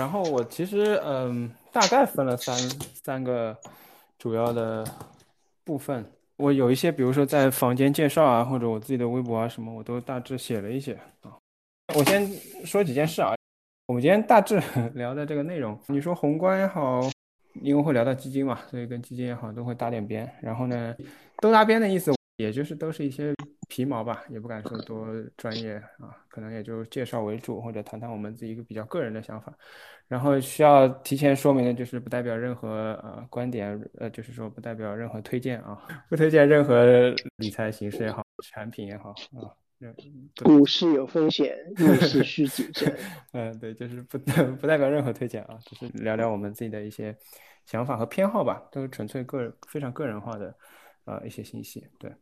然后我其实嗯，大概分了三三个主要的部分。我有一些，比如说在房间介绍啊，或者我自己的微博啊什么，我都大致写了一些啊。我先说几件事啊。我们今天大致 聊的这个内容，你说宏观也好，因为会聊到基金嘛，所以跟基金也好都会搭点边。然后呢，都搭边的意思，也就是都是一些皮毛吧，也不敢说多专业啊，可能也就介绍为主，或者谈谈我们自己一个比较个人的想法。然后需要提前说明的就是，不代表任何呃观点，呃，就是说不代表任何推荐啊，不推荐任何理财形式也好，产品也好啊。股市有风险，入市需谨慎。嗯，对，就是不 不代表任何推荐啊，只是聊聊我们自己的一些想法和偏好吧，都是纯粹个人、非常个人化的呃一些信息。对，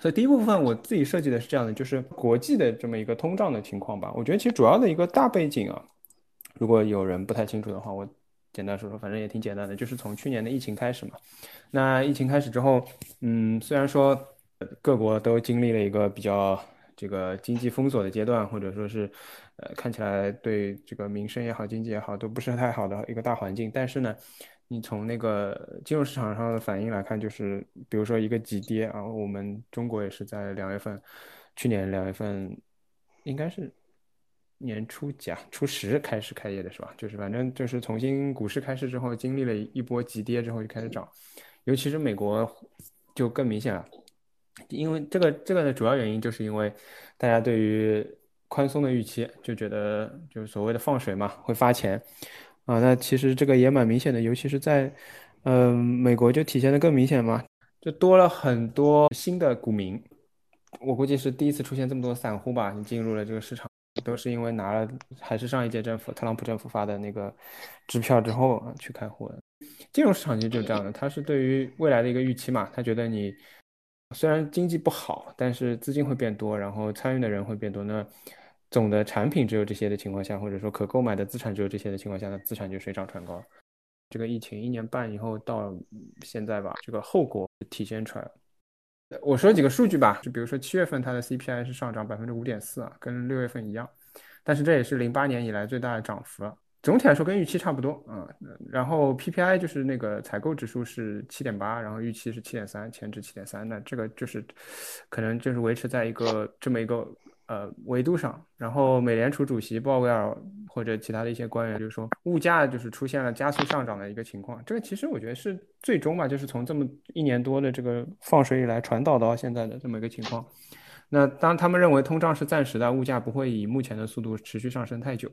所以第一部分我自己设计的是这样的，就是国际的这么一个通胀的情况吧。我觉得其实主要的一个大背景啊，如果有人不太清楚的话，我简单说说，反正也挺简单的，就是从去年的疫情开始嘛。那疫情开始之后，嗯，虽然说。各国都经历了一个比较这个经济封锁的阶段，或者说是，呃，看起来对这个民生也好、经济也好都不是太好的一个大环境。但是呢，你从那个金融市场上的反应来看，就是比如说一个急跌啊，我们中国也是在两月份，去年两月份应该是年初几啊，初十开始开业的是吧？就是反正就是重新股市开市之后，经历了一波急跌之后就开始涨，尤其是美国就更明显了。因为这个这个的主要原因，就是因为大家对于宽松的预期，就觉得就是所谓的放水嘛，会发钱啊。那其实这个也蛮明显的，尤其是在嗯美国就体现的更明显嘛，就多了很多新的股民。我估计是第一次出现这么多散户吧，你进入了这个市场，都是因为拿了还是上一届政府特朗普政府发的那个支票之后去开户的。金融市场其实就是这样的，它是对于未来的一个预期嘛，他觉得你。虽然经济不好，但是资金会变多，然后参与的人会变多。那总的产品只有这些的情况下，或者说可购买的资产只有这些的情况下，那资产就水涨船高。这个疫情一年半以后到现在吧，这个后果体现出来了。我说几个数据吧，就比如说七月份它的 CPI 是上涨百分之五点四啊，跟六月份一样，但是这也是零八年以来最大的涨幅了。总体来说跟预期差不多啊，然后 PPI 就是那个采购指数是七点八，然后预期是七点三，前值七点三，那这个就是可能就是维持在一个这么一个呃维度上。然后美联储主席鲍威尔或者其他的一些官员就是说，物价就是出现了加速上涨的一个情况。这个其实我觉得是最终吧，就是从这么一年多的这个放水以来传导到现在的这么一个情况。那当他们认为通胀是暂时的，物价不会以目前的速度持续上升太久。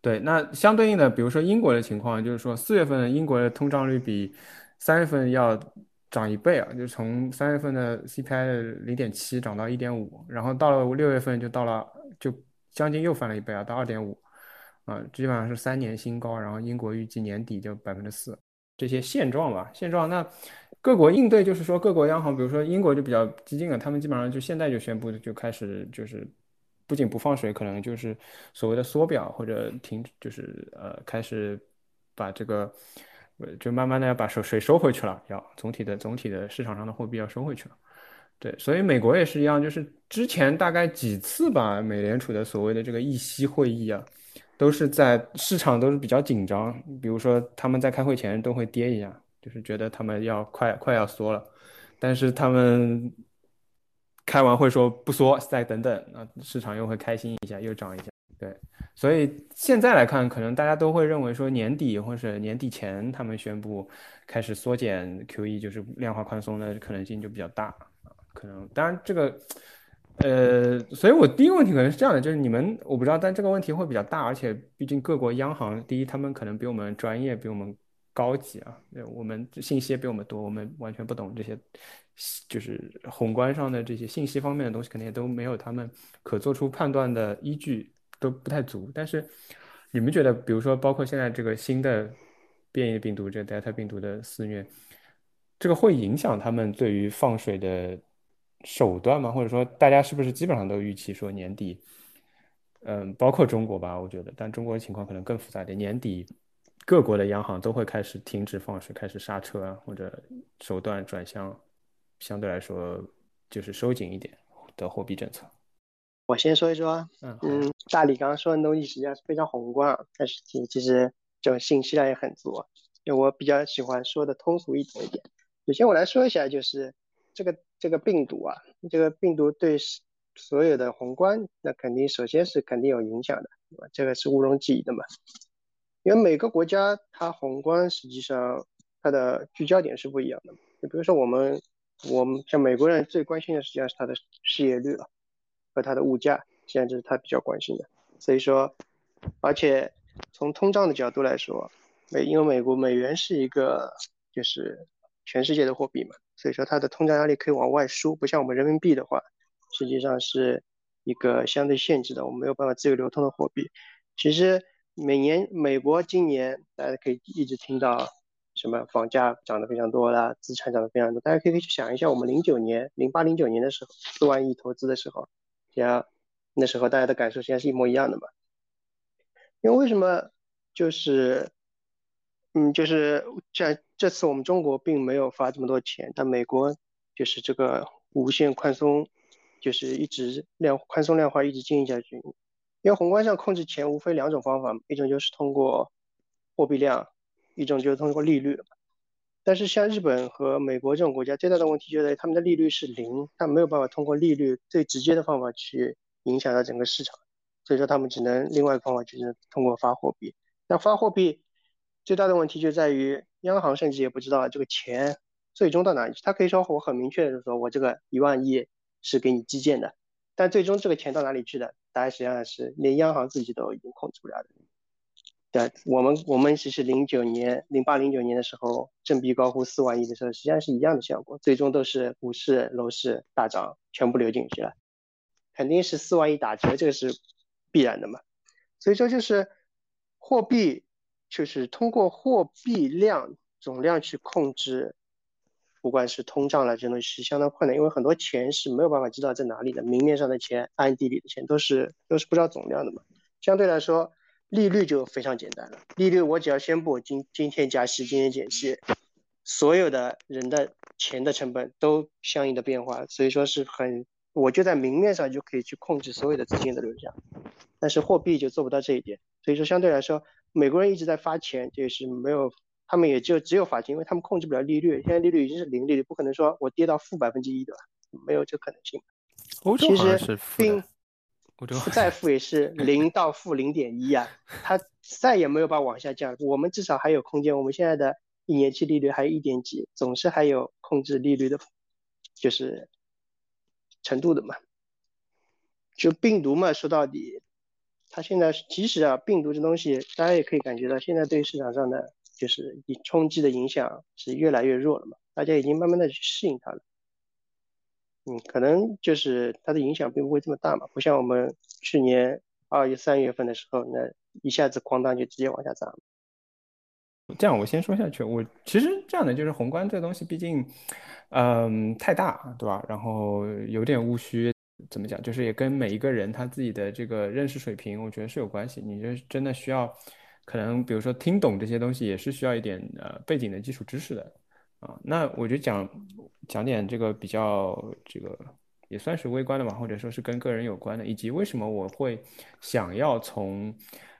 对，那相对应的，比如说英国的情况，就是说四月份英国的通胀率比三月份要涨一倍啊，就从三月份的 CPI 零点七涨到一点五，然后到了六月份就到了，就将近又翻了一倍啊，到二点五，啊，基本上是三年新高。然后英国预计年底就百分之四，这些现状吧，现状。那各国应对就是说，各国央行，比如说英国就比较激进了，他们基本上就现在就宣布就开始就是。不仅不放水，可能就是所谓的缩表或者停，就是呃开始把这个，就慢慢的要把水水收回去了，要总体的总体的市场上的货币要收回去了。对，所以美国也是一样，就是之前大概几次吧，美联储的所谓的这个议息会议啊，都是在市场都是比较紧张，比如说他们在开会前都会跌一下，就是觉得他们要快快要缩了，但是他们。开完会说不缩，再等等，那市场又会开心一下，又涨一下。对，所以现在来看，可能大家都会认为说年底或者年底前他们宣布开始缩减 QE，就是量化宽松的可能性就比较大。可能当然这个，呃，所以我第一个问题可能是这样的，就是你们我不知道，但这个问题会比较大，而且毕竟各国央行，第一他们可能比我们专业，比我们高级啊，我们信息也比我们多，我们完全不懂这些。就是宏观上的这些信息方面的东西，肯定也都没有他们可做出判断的依据，都不太足。但是你们觉得，比如说，包括现在这个新的变异病毒，这 Delta 病毒的肆虐，这个会影响他们对于放水的手段吗？或者说，大家是不是基本上都预期说年底，嗯，包括中国吧，我觉得，但中国的情况可能更复杂点，年底各国的央行都会开始停止放水，开始刹车啊，或者手段转向。相对来说，就是收紧一点的货币政策。我先说一说，嗯嗯，大理刚刚说的东西实际上是非常宏观啊，但是其其实这种信息量也很足。就我比较喜欢说的通俗易懂一点。首先我来说一下，就是这个这个病毒啊，这个病毒对所有的宏观，那肯定首先是肯定有影响的，对吧？这个是毋庸置疑的嘛。因为每个国家它宏观实际上它的聚焦点是不一样的。就比如说我们我们像美国人最关心的实际上是它的失业率了。它的物价，现在这是他比较关心的。所以说，而且从通胀的角度来说，美因为美国美元是一个就是全世界的货币嘛，所以说它的通胀压力可以往外输，不像我们人民币的话，实际上是一个相对限制的，我们没有办法自由流通的货币。其实每年美国今年大家可以一直听到什么房价涨得非常多啦，资产涨得非常多，大家可以去想一下，我们零九年、零八、零九年的时候，四万亿投资的时候。像那时候大家的感受现在是一模一样的嘛？因为为什么就是，嗯，就是在这次我们中国并没有发这么多钱，但美国就是这个无限宽松，就是一直量宽松量化一直进行下去。因为宏观上控制钱无非两种方法，一种就是通过货币量，一种就是通过利率。但是像日本和美国这种国家，最大的问题就在于他们的利率是零，他没有办法通过利率最直接的方法去影响到整个市场，所以说他们只能另外一个方法就是通过发货币。那发货币最大的问题就在于央行甚至也不知道这个钱最终到哪里去。他可以说我很明确的说，我这个一万亿是给你基建的，但最终这个钱到哪里去的，答案实际上是连央行自己都已经控制不了的。对我们，我们其实零九年、零八、零九年的时候，振臂高呼四万亿的时候，实际上是一样的效果，最终都是股市、楼市大涨，全部流进去了，肯定是四万亿打折，这个是必然的嘛。所以说就是货币，就是通过货币量总量去控制，不管是通胀了，这东西是相当困难，因为很多钱是没有办法知道在哪里的，明面上的钱、暗地里的钱都是都是不知道总量的嘛。相对来说。利率就非常简单了，利率我只要宣布今今天加息，今天减息，所有的人的钱的成本都相应的变化，所以说是很，我就在明面上就可以去控制所有的资金的流向，但是货币就做不到这一点，所以说相对来说，美国人一直在发钱，就是没有，他们也就只有发钱，因为他们控制不了利率，现在利率已经是零利率，不可能说我跌到负百分之一，对吧？没有这可能性。欧洲好负的。再负也是 零到负零点一啊，它再也没有办法往下降。我们至少还有空间。我们现在的一年期利率还有一点几，总是还有控制利率的，就是程度的嘛。就病毒嘛，说到底，它现在其实啊，病毒这东西，大家也可以感觉到，现在对市场上的就是以冲击的影响是越来越弱了嘛。大家已经慢慢的去适应它了。嗯，可能就是它的影响并不会这么大嘛，不像我们去年二月、三月份的时候，那一下子哐当就直接往下砸。这样我先说下去，我其实这样的就是宏观这个东西，毕竟，嗯，太大，对吧？然后有点务虚，怎么讲？就是也跟每一个人他自己的这个认识水平，我觉得是有关系。你就真的需要，可能比如说听懂这些东西，也是需要一点呃背景的基础知识的。啊，那我就讲讲点这个比较这个也算是微观的嘛，或者说是跟个人有关的，以及为什么我会想要从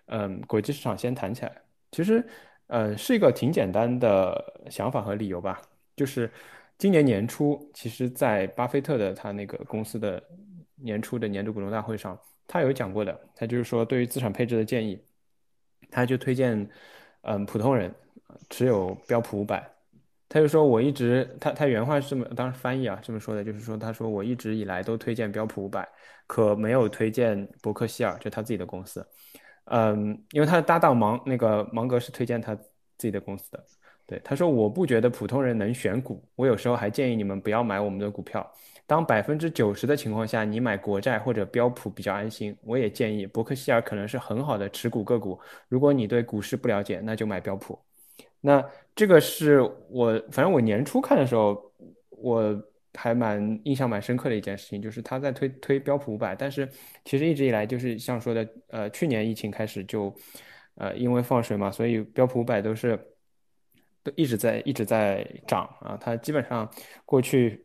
嗯国际市场先谈起来。其实，呃，是一个挺简单的想法和理由吧。就是今年年初，其实，在巴菲特的他那个公司的年初的年度股东大会上，他有讲过的，他就是说对于资产配置的建议，他就推荐嗯普通人持有标普五百。他就说，我一直他他原话是这么，当时翻译啊这么说的，就是说，他说我一直以来都推荐标普五百，可没有推荐伯克希尔，就他自己的公司，嗯，因为他的搭档芒那个芒格是推荐他自己的公司的，对，他说我不觉得普通人能选股，我有时候还建议你们不要买我们的股票，当百分之九十的情况下，你买国债或者标普比较安心，我也建议伯克希尔可能是很好的持股个股，如果你对股市不了解，那就买标普。那这个是我，反正我年初看的时候，我还蛮印象蛮深刻的一件事情，就是他在推推标普五百，但是其实一直以来就是像说的，呃，去年疫情开始就，呃，因为放水嘛，所以标普五百都是都一直在一直在涨啊，它基本上过去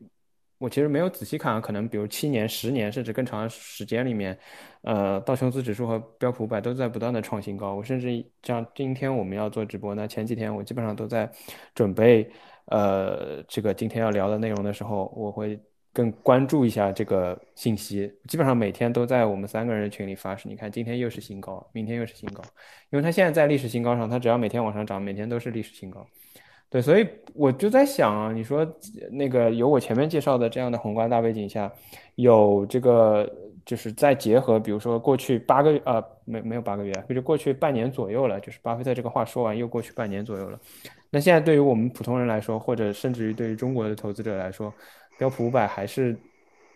我其实没有仔细看，可能比如七年、十年甚至更长的时间里面，呃，道琼斯指数和标普五百都在不断的创新高。我甚至像今天我们要做直播，那前几天我基本上都在准备，呃，这个今天要聊的内容的时候，我会更关注一下这个信息。基本上每天都在我们三个人群里发誓，你看今天又是新高，明天又是新高，因为它现在在历史新高上，它只要每天往上涨，每天都是历史新高。对，所以我就在想啊，你说那个有我前面介绍的这样的宏观大背景下，有这个就是再结合，比如说过去八个月啊，没没有八个月，就是过去半年左右了，就是巴菲特这个话说完又过去半年左右了。那现在对于我们普通人来说，或者甚至于对于中国的投资者来说，标普五百还是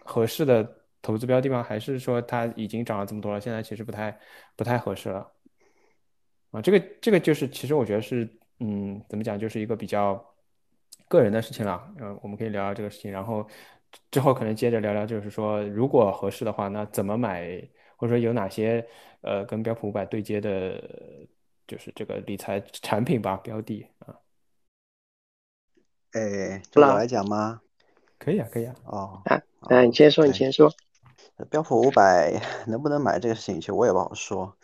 合适的投资标的吗？还是说它已经涨了这么多了，现在其实不太不太合适了？啊，这个这个就是其实我觉得是。嗯，怎么讲，就是一个比较个人的事情了。嗯，我们可以聊聊这个事情，然后之后可能接着聊聊，就是说如果合适的话，那怎么买，或者说有哪些呃跟标普五百对接的，就是这个理财产品吧，标的啊。哎，我来讲吗？可以啊，可以啊。哦，啊，你先说，你先说。标普五百 能不能买这个事情，其实我也不好说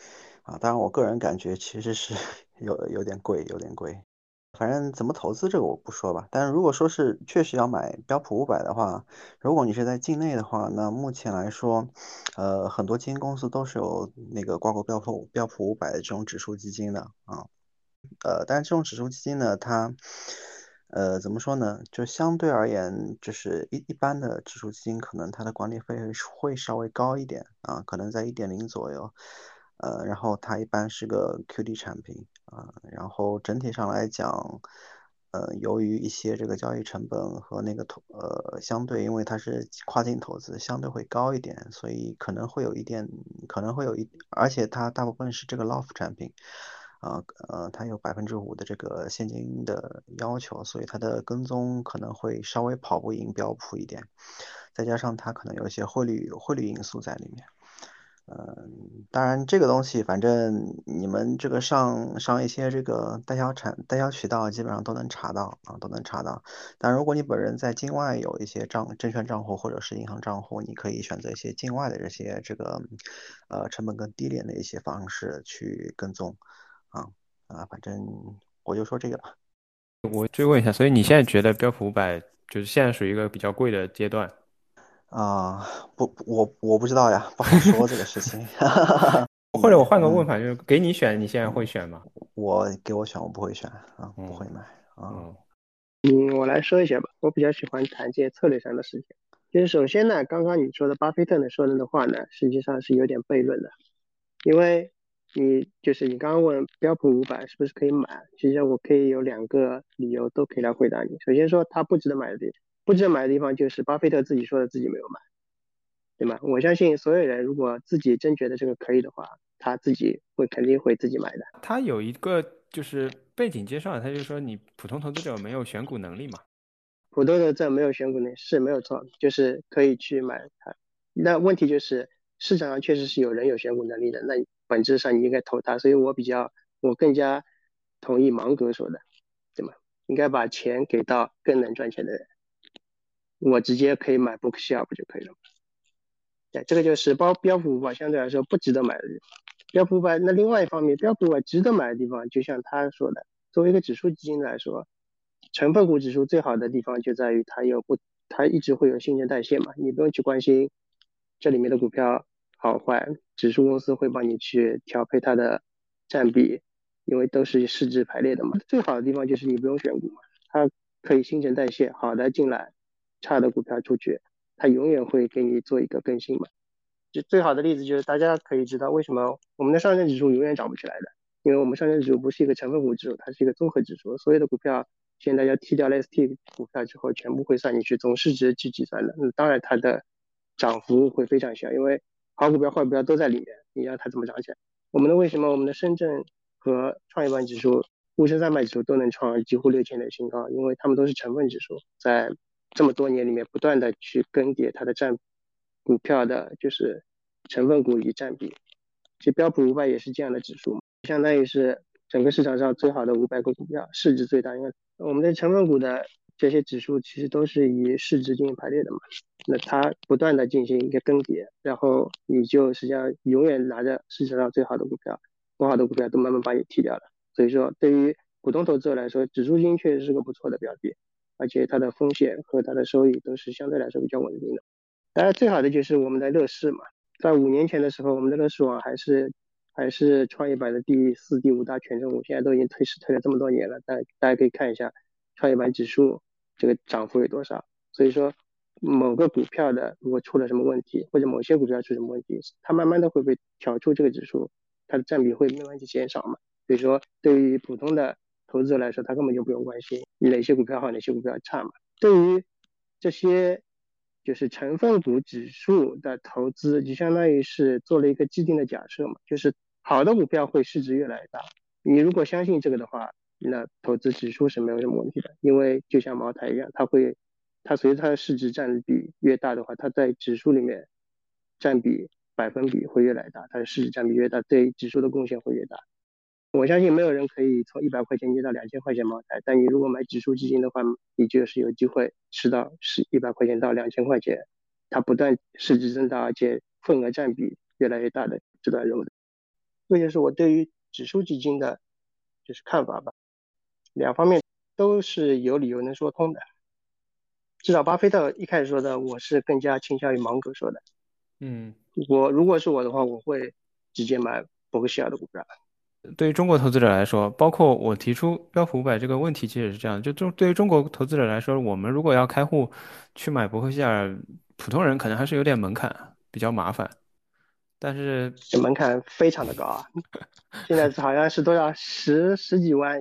啊。当然，我个人感觉其实是。有有点贵，有点贵。反正怎么投资这个我不说吧。但是如果说是确实要买标普五百的话，如果你是在境内的话，那目前来说，呃，很多基金公司都是有那个挂钩标普标普五百的这种指数基金的啊。呃，但是这种指数基金呢，它呃怎么说呢？就相对而言，就是一一般的指数基金，可能它的管理费会稍微高一点啊，可能在一点零左右。呃，然后它一般是个 QD 产品啊，然后整体上来讲，呃，由于一些这个交易成本和那个投呃相对，因为它是跨境投资，相对会高一点，所以可能会有一点，可能会有一，而且它大部分是这个 LOF 产品，啊呃，它有百分之五的这个现金的要求，所以它的跟踪可能会稍微跑不赢标普一点，再加上它可能有一些汇率汇率因素在里面。嗯，当然这个东西，反正你们这个上上一些这个代销产代销渠道，基本上都能查到啊，都能查到。但如果你本人在境外有一些账证券账户或者是银行账户，你可以选择一些境外的这些这个呃成本更低廉的一些方式去跟踪啊啊，反正我就说这个吧。我追问一下，所以你现在觉得标普五百就是现在属于一个比较贵的阶段？啊，不，我我不知道呀，不好说这个事情。或者我换个问法，就是给你选，你现在会选吗？我给我选，我不会选啊，不会买啊。嗯，我来说一下吧。我比较喜欢谈这些策略上的事情。就是首先呢，刚刚你说的巴菲特呢说的的话呢，实际上是有点悖论的。因为你就是你刚刚问标普五百是不是可以买，其实我可以有两个理由都可以来回答你。首先说它不值得买的地方。不知道买的地方就是巴菲特自己说的自己没有买，对吗？我相信所有人如果自己真觉得这个可以的话，他自己会肯定会自己买的。他有一个就是背景介绍，他就说你普通投资者没有选股能力嘛。普通投资者没有选股能力是没有错，就是可以去买它。那问题就是市场上确实是有人有选股能力的，那本质上你应该投他。所以我比较我更加同意芒格说的，对吗？应该把钱给到更能赚钱的人。我直接可以买 Bookshop 不就可以了？对，这个就是包标普五百相对来说不值得买的。标普五百那另外一方面，标普五百值得买的地方，就像他说的，作为一个指数基金来说，成分股指数最好的地方就在于它有不，它一直会有新陈代谢嘛，你不用去关心这里面的股票好坏，指数公司会帮你去调配它的占比，因为都是市值排列的嘛。最好的地方就是你不用选股嘛，它可以新陈代谢，好的进来。差的股票出去，它永远会给你做一个更新嘛。就最好的例子就是大家可以知道为什么我们的上证指数永远涨不起来的，因为我们上证指数不是一个成分股指数，它是一个综合指数，所有的股票现在要剔掉 ST 股票之后，全部会算进去总市值去计算的。那当然它的涨幅会非常小，因为好股票坏股票都在里面，你让它怎么涨起来？我们的为什么我们的深圳和创业板指数、沪深三百指数都能创几乎六千的新高？因为它们都是成分指数，在这么多年里面，不断的去更迭它的占股票的，就是成分股与占比。其实标普五百也是这样的指数，相当于是整个市场上最好的五百个股票，市值最大。因为我们的成分股的这些指数其实都是以市值进行排列的嘛，那它不断的进行一个更迭，然后你就实际上永远拿着市场上最好的股票，不好的股票都慢慢把你踢掉了。所以说，对于普通投资者来说，指数基金确实是个不错的标的，而且它的风险和它的收益都是相对来说比较稳定的。当然，最好的就是我们的乐视嘛，在五年前的时候，我们的乐视网还是。还是创业板的第四、第五大权重股，现在都已经退市退了这么多年了，大大家可以看一下创业板指数这个涨幅有多少。所以说，某个股票的如果出了什么问题，或者某些股票出什么问题，它慢慢的会被调出这个指数，它的占比会慢慢去减少嘛。所以说，对于普通的投资者来说，他根本就不用关心哪些股票好，哪些股票差嘛。对于这些。就是成分股指数的投资，就相当于是做了一个既定的假设嘛，就是好的股票会市值越来越大。你如果相信这个的话，那投资指数是没有什么问题的，因为就像茅台一样，它会，它随着它的市值占比越大的话，它在指数里面占比百分比会越来越大，它的市值占比越大，对指数的贡献会越大。我相信没有人可以从一百块钱跌到两千块钱茅台，但你如果买指数基金的话，你就是有机会吃到是一百块钱到两千块钱，它不断市值增大，而且份额占比越来越大的这段路的。这就是我对于指数基金的，就是看法吧。两方面都是有理由能说通的。至少巴菲特一开始说的，我是更加倾向于芒格说的。嗯，我如果是我的话，我会直接买伯克希尔的股票。对于中国投资者来说，包括我提出标普五百这个问题，其实也是这样。就中对于中国投资者来说，我们如果要开户去买伯克希尔，普通人可能还是有点门槛，比较麻烦。但是这门槛非常的高啊，现在好像是多少十十几万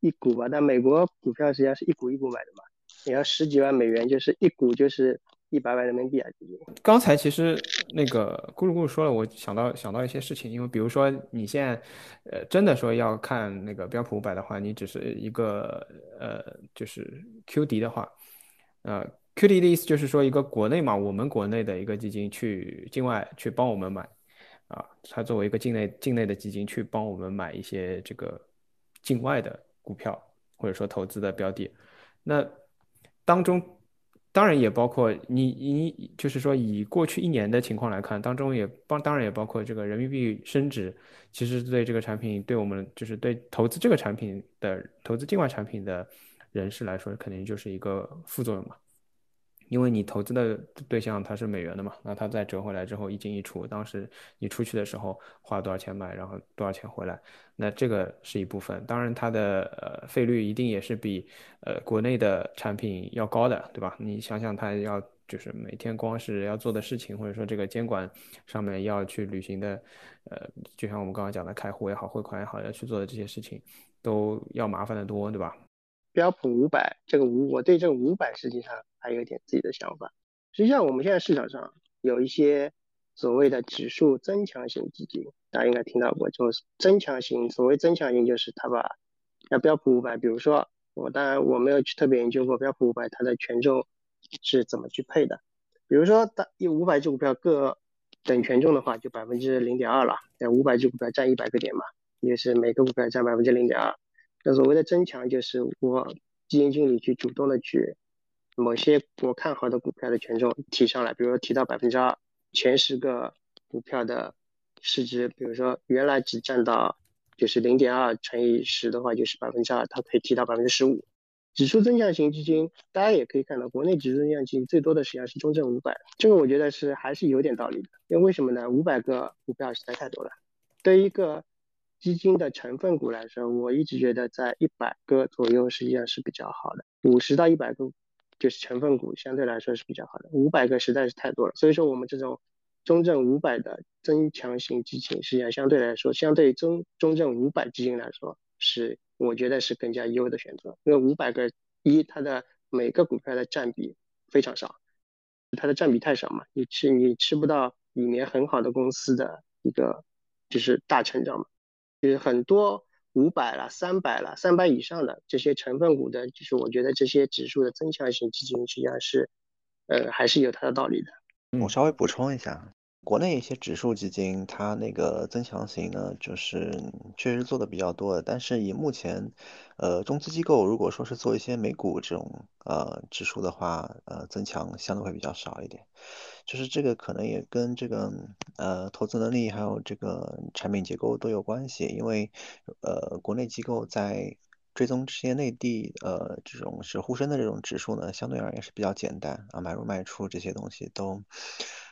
一股吧？但美国股票实际上是一股一股买的嘛，也要十几万美元，就是一股就是。一百万人民币啊！刚才其实那个咕噜咕噜说了，我想到想到一些事情，因为比如说你现在，呃，真的说要看那个标普五百的话，你只是一个呃，就是 QD 的话，呃，QD 的意思就是说一个国内嘛，我们国内的一个基金去境外去帮我们买，啊，它作为一个境内境内的基金去帮我们买一些这个境外的股票或者说投资的标的，那当中。当然也包括你，你就是说以过去一年的情况来看，当中也包当然也包括这个人民币升值，其实对这个产品，对我们就是对投资这个产品的投资境外产品的人士来说，肯定就是一个副作用嘛。因为你投资的对象它是美元的嘛，那它再折回来之后一进一出，当时你出去的时候花了多少钱买，然后多少钱回来，那这个是一部分。当然它的呃费率一定也是比呃国内的产品要高的，对吧？你想想它要就是每天光是要做的事情，或者说这个监管上面要去履行的，呃，就像我们刚刚讲的开户也好，汇款也好，要去做的这些事情，都要麻烦的多，对吧？标普五百这个五，我对这个五百实际上还有点自己的想法。实际上，我们现在市场上有一些所谓的指数增强型基金，大家应该听到过。就是增强型，所谓增强型，就是它把那标普五百，比如说我当然我没有去特别研究过标普五百它的权重是怎么去配的。比如说，它有五百只股票各等权重的话，就百分之零点二了。那五百只股票占一百个点嘛，也是每个股票占百分之零点二。那所谓的增强，就是我基金经理去主动的去某些我看好的股票的权重提上来，比如说提到百分之二，前十个股票的市值，比如说原来只占到就是零点二乘以十的话，就是百分之二，它可以提到百分之十五。指数增强型基金，大家也可以看到，国内指数增强基金最多的实际上是中证五百，这个我觉得是还是有点道理的，因为为什么呢？五百个股票实在太多了，对于一个。基金的成分股来说，我一直觉得在一百个左右实际上是比较好的，五十到一百个就是成分股相对来说是比较好的，五百个实在是太多了。所以说我们这种中证五百的增强型基金，实际上相对来说，相对于中中证五百基金来说，是我觉得是更加优的选择。因为五百个一，它的每个股票的占比非常少，它的占比太少嘛，你吃你吃不到里面很好的公司的一个就是大成长嘛。就是很多五百了、三百了、三百以上的这些成分股的，就是我觉得这些指数的增强型基金实际上是，呃，还是有它的道理的。我稍微补充一下，国内一些指数基金，它那个增强型呢，就是确实做的比较多的。但是以目前，呃，中资机构如果说是做一些美股这种呃指数的话，呃，增强相对会比较少一点。就是这个可能也跟这个呃投资能力还有这个产品结构都有关系。因为呃国内机构在追踪这些内地呃这种是沪深的这种指数呢，相对而言是比较简单啊，买入卖出这些东西都。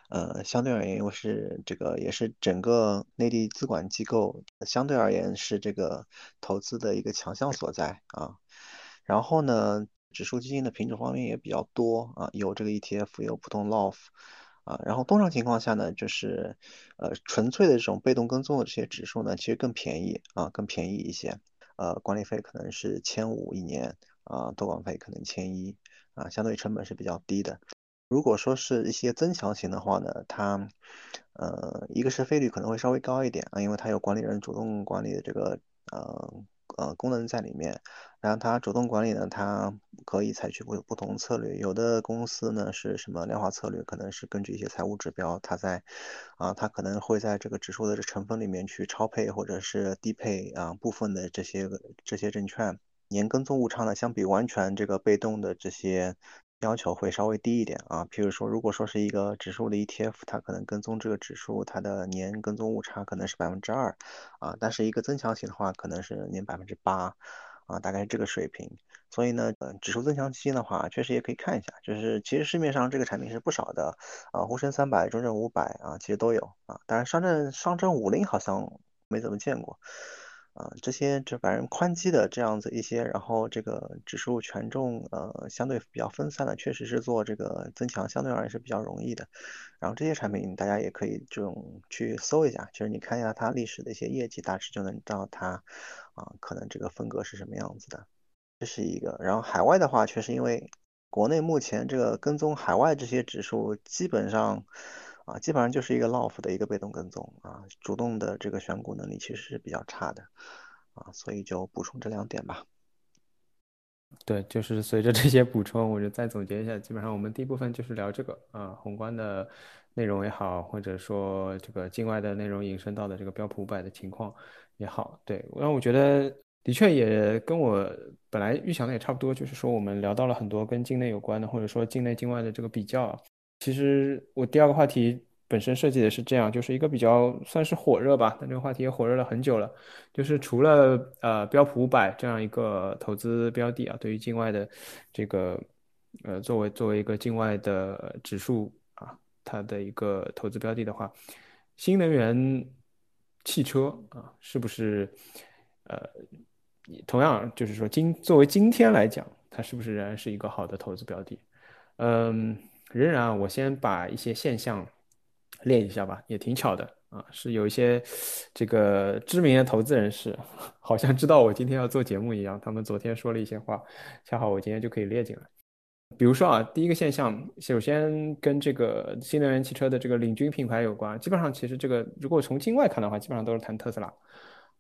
呃，相对而言，因为是这个，也是整个内地资管机构相对而言是这个投资的一个强项所在啊。然后呢，指数基金的品种方面也比较多啊，有这个 ETF，有普通 LOF 啊。然后通常情况下呢，就是呃纯粹的这种被动跟踪的这些指数呢，其实更便宜啊，更便宜一些。呃，管理费可能是千五一年啊，多管费可能千一啊，相对成本是比较低的。如果说是一些增强型的话呢，它，呃，一个是费率可能会稍微高一点啊，因为它有管理人主动管理的这个呃呃功能在里面。然后它主动管理呢，它可以采取不不同策略。有的公司呢是什么量化策略，可能是根据一些财务指标，它在啊，它可能会在这个指数的这成分里面去超配或者是低配啊部分的这些这些证券，年跟踪误差呢，相比完全这个被动的这些。要求会稍微低一点啊，譬如说，如果说是一个指数的 ETF，它可能跟踪这个指数，它的年跟踪误差可能是百分之二啊，但是一个增强型的话，可能是年百分之八啊，大概是这个水平。所以呢，呃，指数增强基金的话，确实也可以看一下，就是其实市面上这个产品是不少的啊，沪深三百、中证五百啊，其实都有啊，当然上证上证五零好像没怎么见过。啊，这些这反正宽基的这样子一些，然后这个指数权重呃相对比较分散的，确实是做这个增强相对而言是比较容易的。然后这些产品大家也可以这种去搜一下，其实你看一下它历史的一些业绩，大致就能知道它啊可能这个风格是什么样子的。这是一个。然后海外的话，确实因为国内目前这个跟踪海外这些指数基本上。啊，基本上就是一个 LOF 的一个被动跟踪啊，主动的这个选股能力其实是比较差的啊，所以就补充这两点吧。对，就是随着这些补充，我就再总结一下，基本上我们第一部分就是聊这个啊，宏观的内容也好，或者说这个境外的内容引申到的这个标普五百的情况也好，对，然后我觉得的确也跟我本来预想的也差不多，就是说我们聊到了很多跟境内有关的，或者说境内境外的这个比较。其实我第二个话题本身设计的是这样，就是一个比较算是火热吧，但这个话题也火热了很久了。就是除了呃标普五百这样一个投资标的啊，对于境外的这个呃作为作为一个境外的指数啊，它的一个投资标的的话，新能源汽车啊，是不是呃同样就是说今作为今天来讲，它是不是仍然是一个好的投资标的？嗯。仍然，我先把一些现象列一下吧，也挺巧的啊，是有一些这个知名的投资人士，好像知道我今天要做节目一样，他们昨天说了一些话，恰好我今天就可以列进来。比如说啊，第一个现象，首先跟这个新能源汽车的这个领军品牌有关，基本上其实这个如果从境外看的话，基本上都是谈特斯拉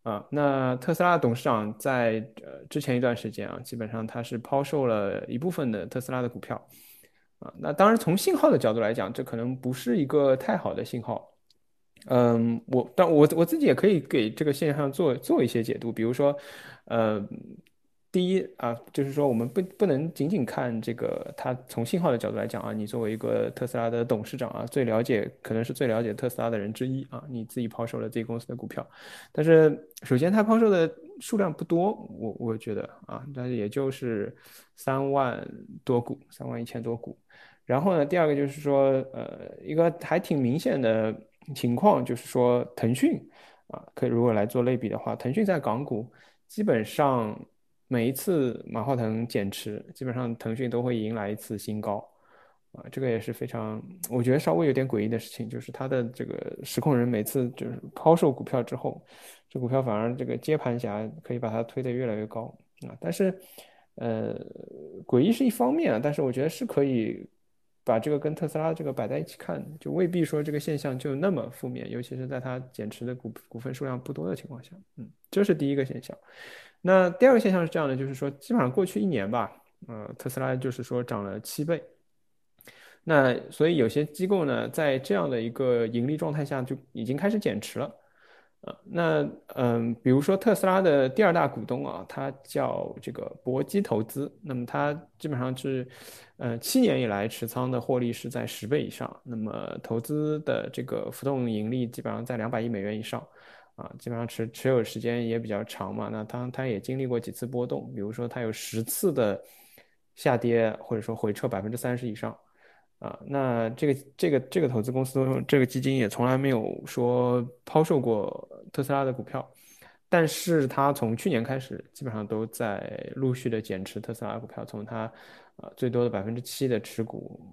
啊。那特斯拉董事长在呃之前一段时间啊，基本上他是抛售了一部分的特斯拉的股票。啊，那当然，从信号的角度来讲，这可能不是一个太好的信号。嗯，我但我我自己也可以给这个现象做做一些解读，比如说，嗯。第一啊，就是说我们不不能仅仅看这个，它从信号的角度来讲啊，你作为一个特斯拉的董事长啊，最了解可能是最了解特斯拉的人之一啊，你自己抛售了自己公司的股票，但是首先它抛售的数量不多，我我觉得啊，但是也就是三万多股，三万一千多股。然后呢，第二个就是说，呃，一个还挺明显的情况就是说，腾讯啊，可以如果来做类比的话，腾讯在港股基本上。每一次马化腾减持，基本上腾讯都会迎来一次新高，啊，这个也是非常，我觉得稍微有点诡异的事情，就是他的这个实控人每次就是抛售股票之后，这股票反而这个接盘侠可以把它推得越来越高啊。但是，呃，诡异是一方面啊，但是我觉得是可以把这个跟特斯拉这个摆在一起看，就未必说这个现象就那么负面，尤其是在他减持的股股份数量不多的情况下，嗯，这是第一个现象。那第二个现象是这样的，就是说，基本上过去一年吧，呃，特斯拉就是说涨了七倍。那所以有些机构呢，在这样的一个盈利状态下，就已经开始减持了。呃，那嗯，比如说特斯拉的第二大股东啊，它叫这个博基投资，那么它基本上是，呃，七年以来持仓的获利是在十倍以上，那么投资的这个浮动盈利基本上在两百亿美元以上，啊，基本上持持有时间也比较长嘛，那它它也经历过几次波动，比如说它有十次的下跌或者说回撤百分之三十以上。啊，那这个这个这个投资公司这个基金也从来没有说抛售过特斯拉的股票，但是它从去年开始基本上都在陆续的减持特斯拉股票，从它呃最多的百分之七的持股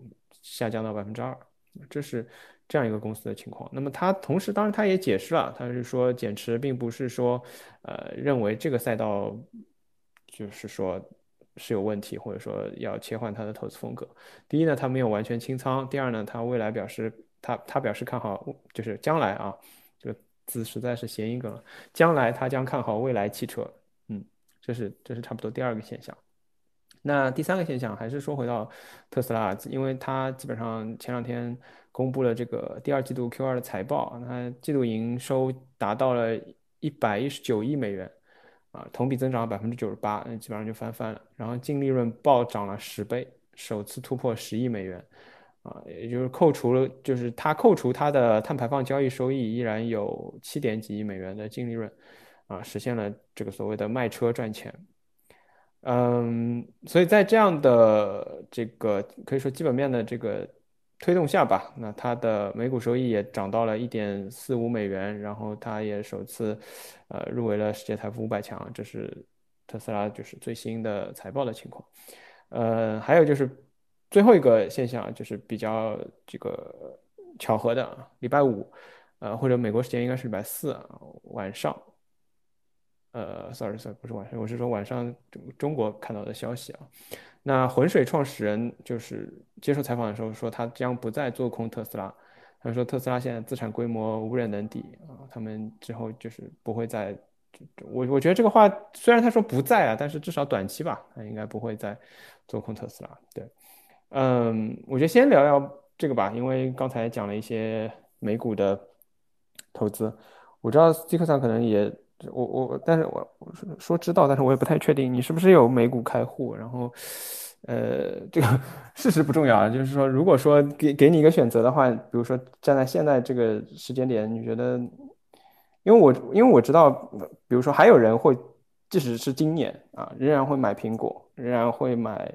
下降到百分之二，这是这样一个公司的情况。那么他同时当然他也解释了，他是说减持并不是说呃认为这个赛道就是说。是有问题，或者说要切换他的投资风格。第一呢，他没有完全清仓；第二呢，他未来表示他他表示看好，就是将来啊，这个字实在是谐音梗了。将来他将看好未来汽车，嗯，这是这是差不多第二个现象。那第三个现象还是说回到特斯拉，因为它基本上前两天公布了这个第二季度 Q2 的财报，它季度营收达到了一百一十九亿美元。啊，同比增长百分之九十八，那基本上就翻番了。然后净利润暴涨了十倍，首次突破十亿美元，啊，也就是扣除了，就是它扣除它的碳排放交易收益，依然有七点几亿美元的净利润，啊，实现了这个所谓的卖车赚钱。嗯，所以在这样的这个可以说基本面的这个。推动下吧，那它的每股收益也涨到了一点四五美元，然后它也首次，呃，入围了世界财富五百强，这是特斯拉就是最新的财报的情况。呃，还有就是最后一个现象就是比较这个巧合的，礼拜五，呃，或者美国时间应该是礼拜四晚上，呃，sorry sorry 不是晚上，我是说晚上中国看到的消息啊。那浑水创始人就是接受采访的时候说，他将不再做空特斯拉。他说，特斯拉现在资产规模无人能敌啊，他们之后就是不会再。我我觉得这个话虽然他说不在啊，但是至少短期吧，他应该不会再做空特斯拉。对，嗯，我觉得先聊聊这个吧，因为刚才讲了一些美股的投资，我知道斯蒂克桑可能也。我我，但是我我说说知道，但是我也不太确定你是不是有美股开户。然后，呃，这个事实不重要啊，就是说，如果说给给你一个选择的话，比如说站在现在这个时间点，你觉得，因为我因为我知道，比如说还有人会，即使是今年啊，仍然会买苹果，仍然会买，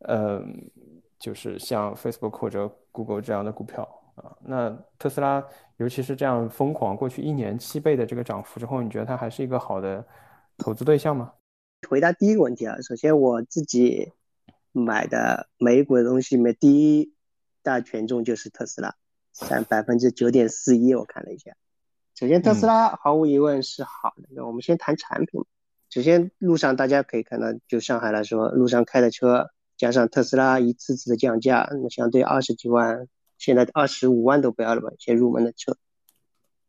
嗯，就是像 Facebook 或者 Google 这样的股票。啊，那特斯拉，尤其是这样疯狂，过去一年七倍的这个涨幅之后，你觉得它还是一个好的投资对象吗？回答第一个问题啊，首先我自己买的美股的东西里面，第一大权重就是特斯拉，占百分之九点四一。我看了一下，首先特斯拉毫无疑问是好的。那我们先谈产品，首先路上大家可以看到，就上海来说，路上开的车加上特斯拉一次次的降价，那相对二十几万。现在二十五万都不要了吧？一些入门的车，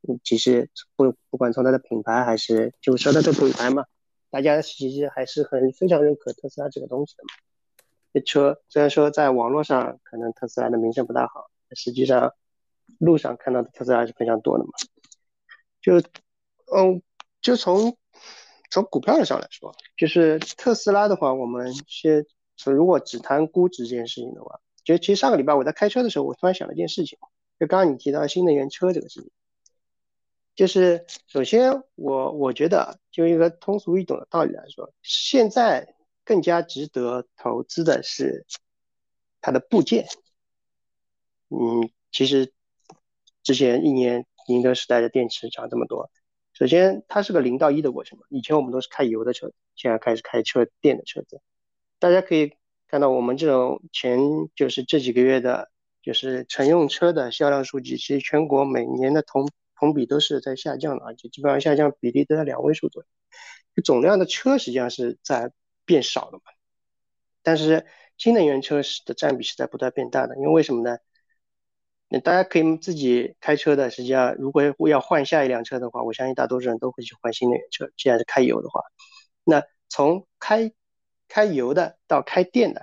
嗯，其实不不管从它的品牌还是就说它的品牌嘛，大家其实还是很非常认可特斯拉这个东西的嘛。这车虽然说在网络上可能特斯拉的名声不大好，但实际上路上看到的特斯拉是非常多的嘛。就嗯，就从从股票上来说，就是特斯拉的话，我们先如果只谈估值这件事情的话。就其实上个礼拜我在开车的时候，我突然想了一件事情，就刚刚你提到新能源车这个事情，就是首先我我觉得就一个通俗易懂的道理来说，现在更加值得投资的是它的部件。嗯，其实之前一年宁德时代的电池涨这么多，首先它是个零到一的过程嘛，以前我们都是开油的车，现在开始开车电的车子，大家可以。看到我们这种前就是这几个月的，就是乘用车的销量数据，其实全国每年的同同比都是在下降的，而且基本上下降比例都在两位数左右。总量的车实际上是在变少的嘛，但是新能源车是的占比是在不断变大的，因为为什么呢？那大家可以自己开车的，实际上如果要换下一辆车的话，我相信大多数人都会去换新能源车。既然是开油的话，那从开开油的到开电的，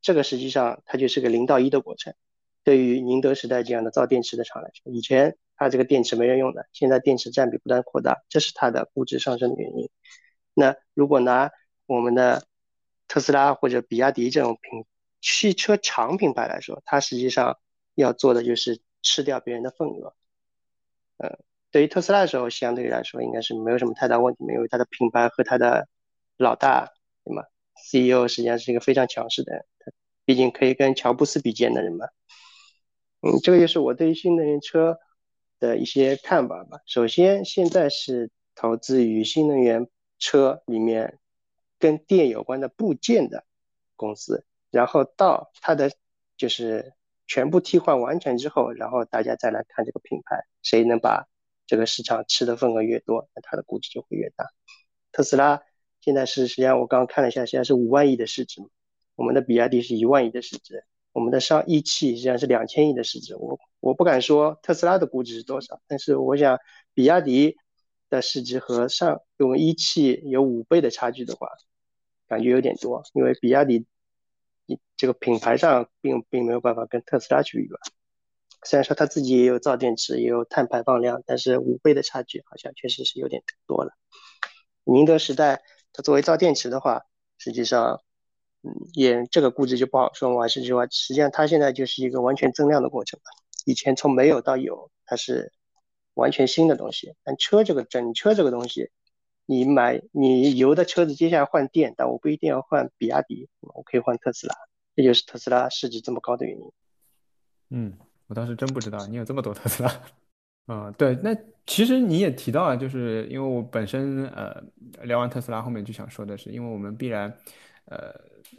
这个实际上它就是个零到一的过程。对于宁德时代这样的造电池的厂来说，以前它这个电池没人用的，现在电池占比不断扩大，这是它的估值上升的原因。那如果拿我们的特斯拉或者比亚迪这种品汽车厂品牌来说，它实际上要做的就是吃掉别人的份额。呃，对于特斯拉的时候，相对来说应该是没有什么太大问题，因为它的品牌和它的老大，对吗？CEO 实际上是一个非常强势的人，他毕竟可以跟乔布斯比肩的人嘛。嗯，这个就是我对于新能源车的一些看法吧。首先，现在是投资于新能源车里面跟电有关的部件的公司，然后到它的就是全部替换完成之后，然后大家再来看这个品牌，谁能把这个市场吃的份额越多，那它的估值就会越大。特斯拉现在是实际上我刚刚看了一下，现在是五万亿的市值，我们的比亚迪是一万亿的市值。我们的上一汽实际上是两千亿的市值，我我不敢说特斯拉的估值是多少，但是我想比亚迪的市值和上我们一汽有五倍的差距的话，感觉有点多，因为比亚迪这个品牌上并并没有办法跟特斯拉去比吧。虽然说它自己也有造电池，也有碳排放量，但是五倍的差距好像确实是有点多了。宁德时代它作为造电池的话，实际上。嗯也这个估值就不好说，我还是这句话，实际上它现在就是一个完全增量的过程以前从没有到有，它是完全新的东西。但车这个整车这个东西，你买你油的车子接下来换电，但我不一定要换比亚迪，我可以换特斯拉，这就是特斯拉市值这么高的原因。嗯，我当时真不知道你有这么多特斯拉。嗯，对，那其实你也提到啊，就是因为我本身呃聊完特斯拉后面就想说的是，因为我们必然呃。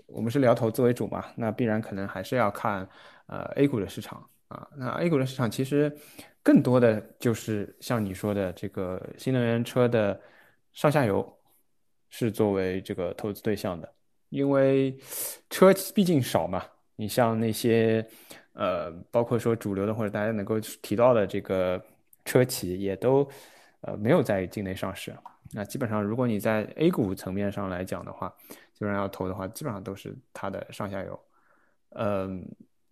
我们是聊投资为主嘛，那必然可能还是要看呃 A 股的市场啊。那 A 股的市场其实更多的就是像你说的这个新能源车的上下游是作为这个投资对象的，因为车毕竟少嘛。你像那些呃，包括说主流的或者大家能够提到的这个车企，也都呃没有在境内上市。那基本上如果你在 A 股层面上来讲的话，基本上要投的话，基本上都是它的上下游，嗯，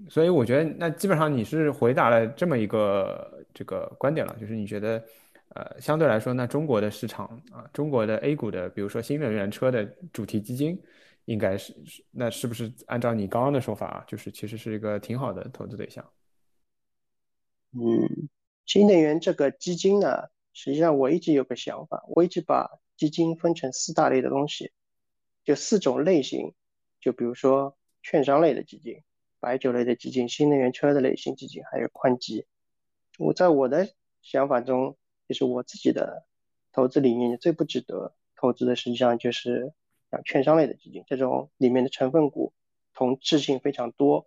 所以我觉得那基本上你是回答了这么一个这个观点了，就是你觉得，呃，相对来说，那中国的市场啊，中国的 A 股的，比如说新能源车的主题基金，应该是是那是不是按照你刚刚的说法啊，就是其实是一个挺好的投资对象？嗯，新能源这个基金呢，实际上我一直有个想法，我一直把基金分成四大类的东西。就四种类型，就比如说券商类的基金、白酒类的基金、新能源车的类型基金，还有宽基。我在我的想法中，就是我自己的投资理念最不值得投资的，实际上就是像券商类的基金，这种里面的成分股同质性非常多，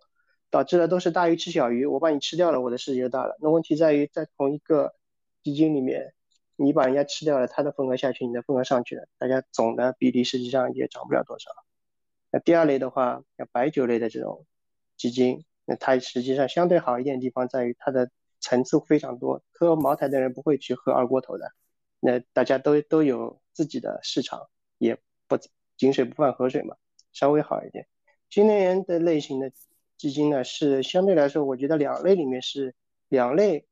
导致的都是大鱼吃小鱼，我把你吃掉了，我的市值就大了。那问题在于，在同一个基金里面。你把人家吃掉了，他的份额下去，你的份额上去了，大家总的比例实际上也涨不了多少。那第二类的话，像白酒类的这种基金，那它实际上相对好一点的地方在于它的层次非常多。喝茅台的人不会去喝二锅头的，那大家都都有自己的市场，也不井水不犯河水嘛，稍微好一点。新能源的类型的基金呢，是相对来说，我觉得两类里面是两类。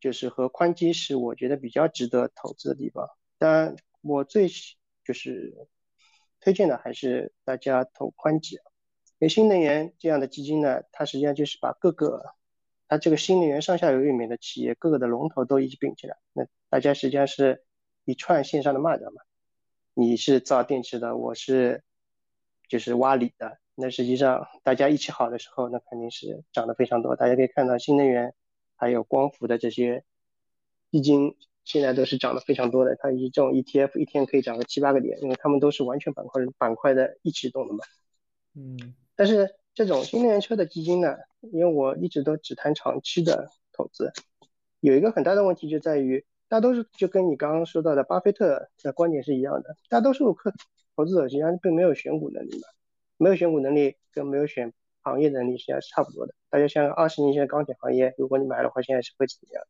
就是和宽基是我觉得比较值得投资的地方，当然我最就是推荐的还是大家投宽基。因为新能源这样的基金呢，它实际上就是把各个它这个新能源上下游里面的企业各个的龙头都一起并起来，那大家实际上是一串线上的蚂蚱嘛。你是造电池的，我是就是挖锂的，那实际上大家一起好的时候，那肯定是涨得非常多。大家可以看到新能源。还有光伏的这些基金，现在都是涨得非常多的。它一这种 ETF 一天可以涨个七八个点，因为它们都是完全板块板块的一起动的嘛。嗯。但是这种新能源车的基金呢，因为我一直都只谈长期的投资，有一个很大的问题就在于，大多数就跟你刚刚说到的巴菲特的观点是一样的，大多数客投资者实际上并没有选股能力嘛，没有选股能力跟没有选。行业能力实际上是差不多的。大家像二十年前的钢铁行业，如果你买的话，现在是会怎么样？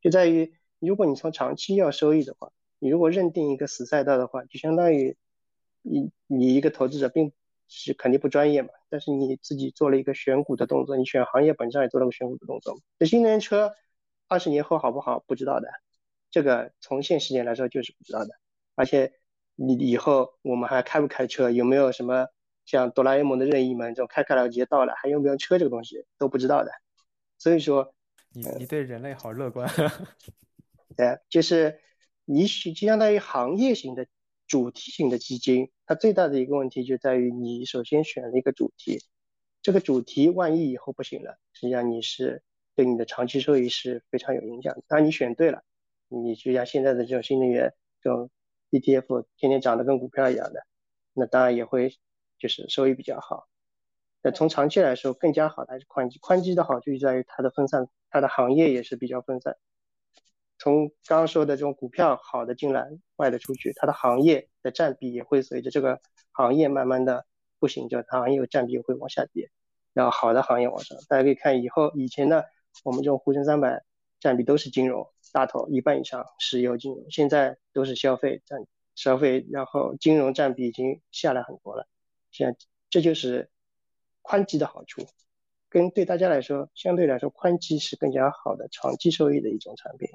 就在于，如果你从长期要收益的话，你如果认定一个死赛道的话，就相当于你你一个投资者并是肯定不专业嘛，但是你自己做了一个选股的动作，你选行业本身也做了个选股的动作。这新能源车二十年后好不好不知道的，这个从现实点来说就是不知道的。而且你以后我们还开不开车，有没有什么像哆啦 A 梦的任意门这种开开了直接到了，还用不用车这个东西都不知道的。所以说，你你对人类好乐观。对，就是你就相当于行业型的。主题型的基金，它最大的一个问题就在于你首先选了一个主题，这个主题万一以后不行了，实际上你是对你的长期收益是非常有影响的。当然你选对了，你就像现在的这种新能源这种 ETF，天天涨得跟股票一样的，那当然也会就是收益比较好。那从长期来说，更加好的还是宽基。宽基的好处就在于它的分散，它的行业也是比较分散。从刚刚说的这种股票好的进来，坏的出去，它的行业的占比也会随着这个行业慢慢的不行，就它行业占比会往下跌，然后好的行业往上。大家可以看以后以前的我们这种沪深三百占比都是金融大头一半以上，石油金融，现在都是消费占消费，然后金融占比已经下来很多了。像这就是宽基的好处，跟对大家来说相对来说宽基是更加好的长期收益的一种产品。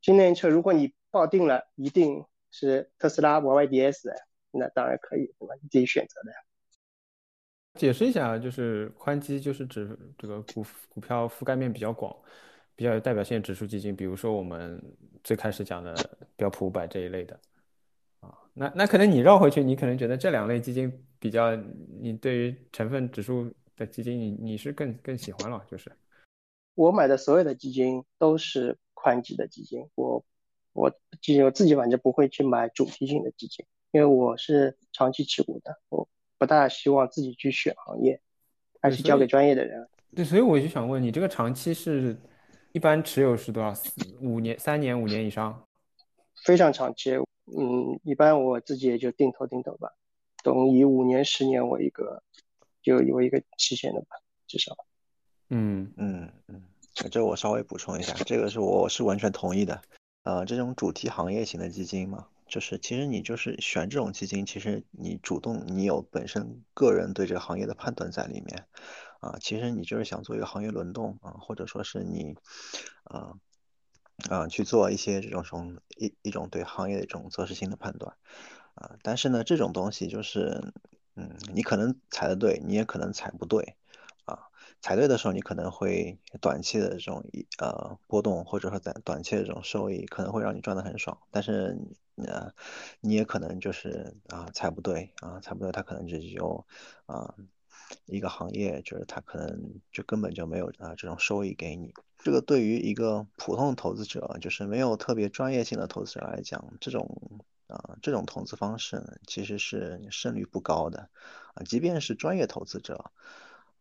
新能源车，如果你抱定了一定是特斯拉 YYDS，那当然可以，对吧？你自己选择的。解释一下，就是宽基就是指这个股股票覆盖面比较广、比较有代表性指数基金，比如说我们最开始讲的标普五百这一类的。啊，那那可能你绕回去，你可能觉得这两类基金比较，你对于成分指数的基金，你你是更更喜欢了，就是。我买的所有的基金都是。宽基的基金，我我基金我自己反正不会去买主题性的基金，因为我是长期持股的，我不大希望自己去选行业，还是交给专业的人。对，所以我就想问你，这个长期是一般持有是多少？五年、三年、五年以上？非常长期，嗯，一般我自己也就定投定投吧，等以五年、十年为一个就有一个期限的吧，至少。嗯嗯嗯。这我稍微补充一下，这个是我是完全同意的。呃，这种主题行业型的基金嘛，就是其实你就是选这种基金，其实你主动你有本身个人对这个行业的判断在里面啊。其实你就是想做一个行业轮动啊，或者说是你啊啊去做一些这种从一一种对行业的一种择时性的判断啊。但是呢，这种东西就是嗯，你可能踩的对，你也可能踩不对。啊踩对的时候，你可能会短期的这种呃波动，或者说在短期的这种收益，可能会让你赚得很爽。但是呃，你也可能就是啊踩不对啊踩不对，它可能就有啊一个行业，就是它可能就根本就没有啊这种收益给你。这个对于一个普通投资者，就是没有特别专业性的投资者来讲，这种啊这种投资方式呢，其实是胜率不高的啊，即便是专业投资者。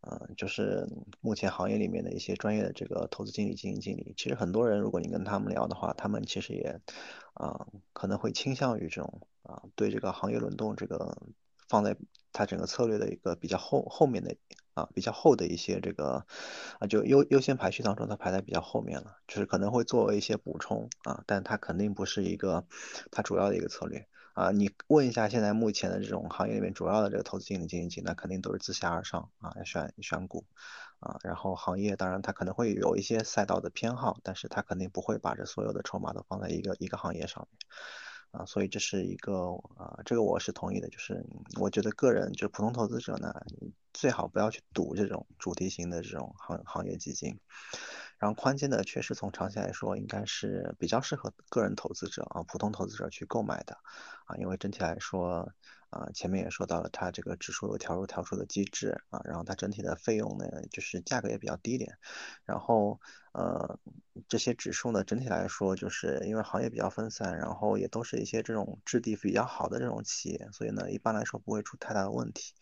嗯，就是目前行业里面的一些专业的这个投资经理、基金经理，其实很多人，如果你跟他们聊的话，他们其实也，啊，可能会倾向于这种啊，对这个行业轮动这个放在它整个策略的一个比较后后面的啊，比较后的一些这个啊，就优优先排序当中，它排在比较后面了，就是可能会作为一些补充啊，但它肯定不是一个它主要的一个策略。啊，你问一下现在目前的这种行业里面主要的这个投资经理、基金经理，那肯定都是自下而上啊，选选股。啊，然后行业当然它可能会有一些赛道的偏好，但是它肯定不会把这所有的筹码都放在一个一个行业上面。啊，所以这是一个啊，这个我是同意的，就是我觉得个人就是普通投资者呢，最好不要去赌这种主题型的这种行行业基金。然后宽基呢，确实从长期来说，应该是比较适合个人投资者啊，普通投资者去购买的，啊，因为整体来说。啊，前面也说到了，它这个指数有调入调出的机制啊，然后它整体的费用呢，就是价格也比较低廉，然后呃，这些指数呢，整体来说就是因为行业比较分散，然后也都是一些这种质地比较好的这种企业，所以呢，一般来说不会出太大的问题，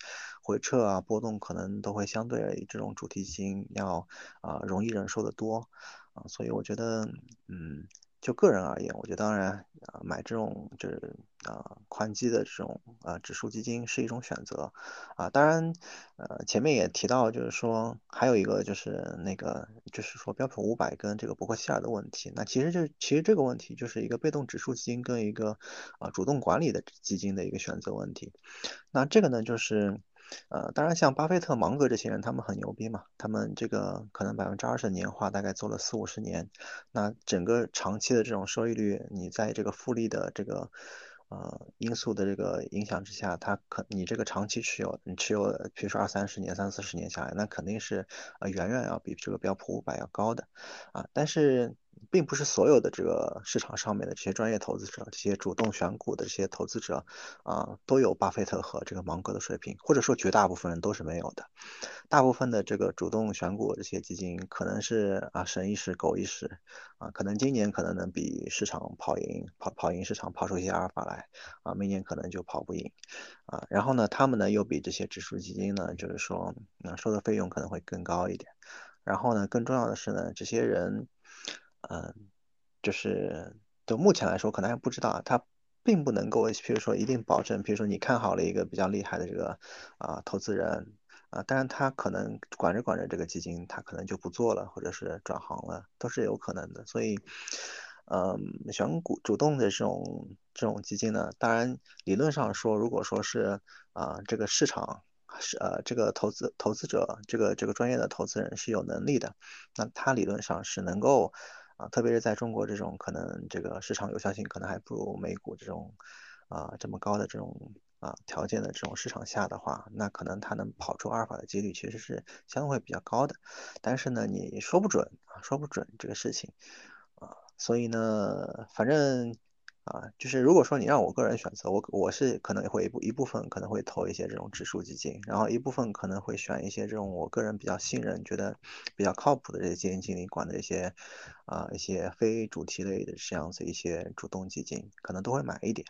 回撤啊波动可能都会相对这种主题基金要啊容易忍受的多啊，所以我觉得嗯。就个人而言，我觉得当然啊，买这种就是啊宽基的这种啊指数基金是一种选择啊。当然，呃，前面也提到，就是说还有一个就是那个就是说标普五百跟这个伯克希尔的问题。那其实就其实这个问题就是一个被动指数基金跟一个啊主动管理的基金的一个选择问题。那这个呢，就是。呃，当然，像巴菲特、芒格这些人，他们很牛逼嘛。他们这个可能百分之二十的年化，大概做了四五十年。那整个长期的这种收益率，你在这个复利的这个呃因素的这个影响之下，它可你这个长期持有，你持有比如说二三十年、三四十年下来，那肯定是呃远远要比这个标普五百要高的啊。但是。并不是所有的这个市场上面的这些专业投资者，这些主动选股的这些投资者，啊，都有巴菲特和这个芒格的水平，或者说绝大部分人都是没有的。大部分的这个主动选股这些基金，可能是啊神一时狗一时，啊，可能今年可能能比市场跑赢，跑跑赢市场，跑出一些阿尔法来，啊，明年可能就跑不赢，啊，然后呢，他们呢又比这些指数基金呢，就是说，嗯，收的费用可能会更高一点。然后呢，更重要的是呢，这些人。嗯，就是就目前来说，可能还不知道，他并不能够，比如说一定保证，比如说你看好了一个比较厉害的这个啊投资人啊，当然他可能管着管着这个基金，他可能就不做了，或者是转行了，都是有可能的。所以，嗯，选股主动的这种这种基金呢，当然理论上说，如果说是啊这个市场。是呃，这个投资投资者，这个这个专业的投资人是有能力的，那他理论上是能够啊，特别是在中国这种可能这个市场有效性可能还不如美股这种啊这么高的这种啊条件的这种市场下的话，那可能它能跑出阿尔法的几率其实是相对会比较高的，但是呢，你说不准啊，说不准这个事情啊，所以呢，反正。啊，就是如果说你让我个人选择，我我是可能会一部一部分可能会投一些这种指数基金，然后一部分可能会选一些这种我个人比较信任、觉得比较靠谱的这些基金经理管的一些啊一些非主题类的这样子一些主动基金，可能都会买一点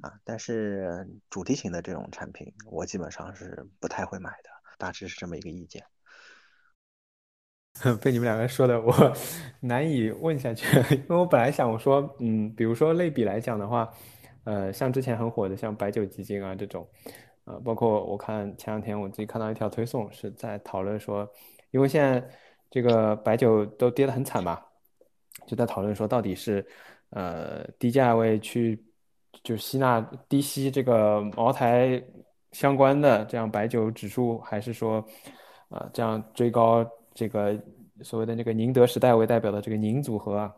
啊。但是主题型的这种产品，我基本上是不太会买的，大致是这么一个意见。被你们两个说的我 难以问下去，因为我本来想我说，嗯，比如说类比来讲的话，呃，像之前很火的像白酒基金啊这种，呃，包括我看前两天我自己看到一条推送是在讨论说，因为现在这个白酒都跌得很惨嘛，就在讨论说到底是呃低价位去就吸纳低吸这个茅台相关的这样白酒指数，还是说啊这样追高。这个所谓的那个宁德时代为代表的这个宁组合啊，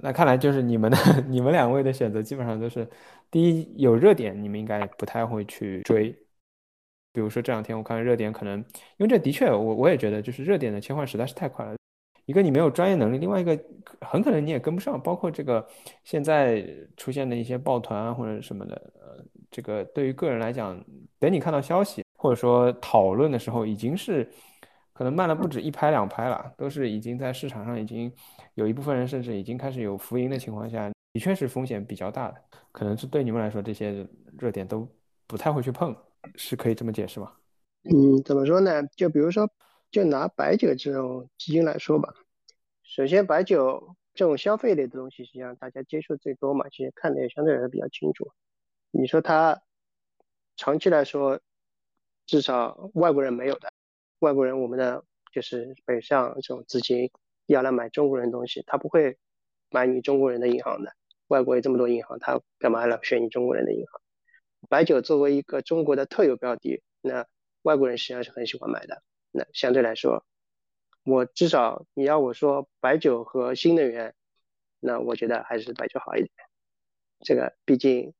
那看来就是你们的 你们两位的选择基本上都是，第一有热点，你们应该不太会去追。比如说这两天我看热点，可能因为这的确我我也觉得就是热点的切换实在是太快了。一个你没有专业能力，另外一个很可能你也跟不上。包括这个现在出现的一些抱团啊或者什么的，呃，这个对于个人来讲，等你看到消息。或者说讨论的时候，已经是可能慢了不止一拍两拍了，都是已经在市场上已经有一部分人甚至已经开始有浮盈的情况下，的确是风险比较大的，可能是对你们来说这些热点都不太会去碰，是可以这么解释吗？嗯，怎么说呢？就比如说，就拿白酒这种基金来说吧，首先白酒这种消费类的东西，实际上大家接触最多嘛，其实看的也相对来说比较清楚。你说它长期来说。至少外国人没有的，外国人我们的就是北上这种资金要来买中国人东西，他不会买你中国人的银行的。外国有这么多银行，他干嘛来选你中国人的银行？白酒作为一个中国的特有标的，那外国人实际上是很喜欢买的。那相对来说，我至少你要我说白酒和新能源，那我觉得还是白酒好一点。这个毕竟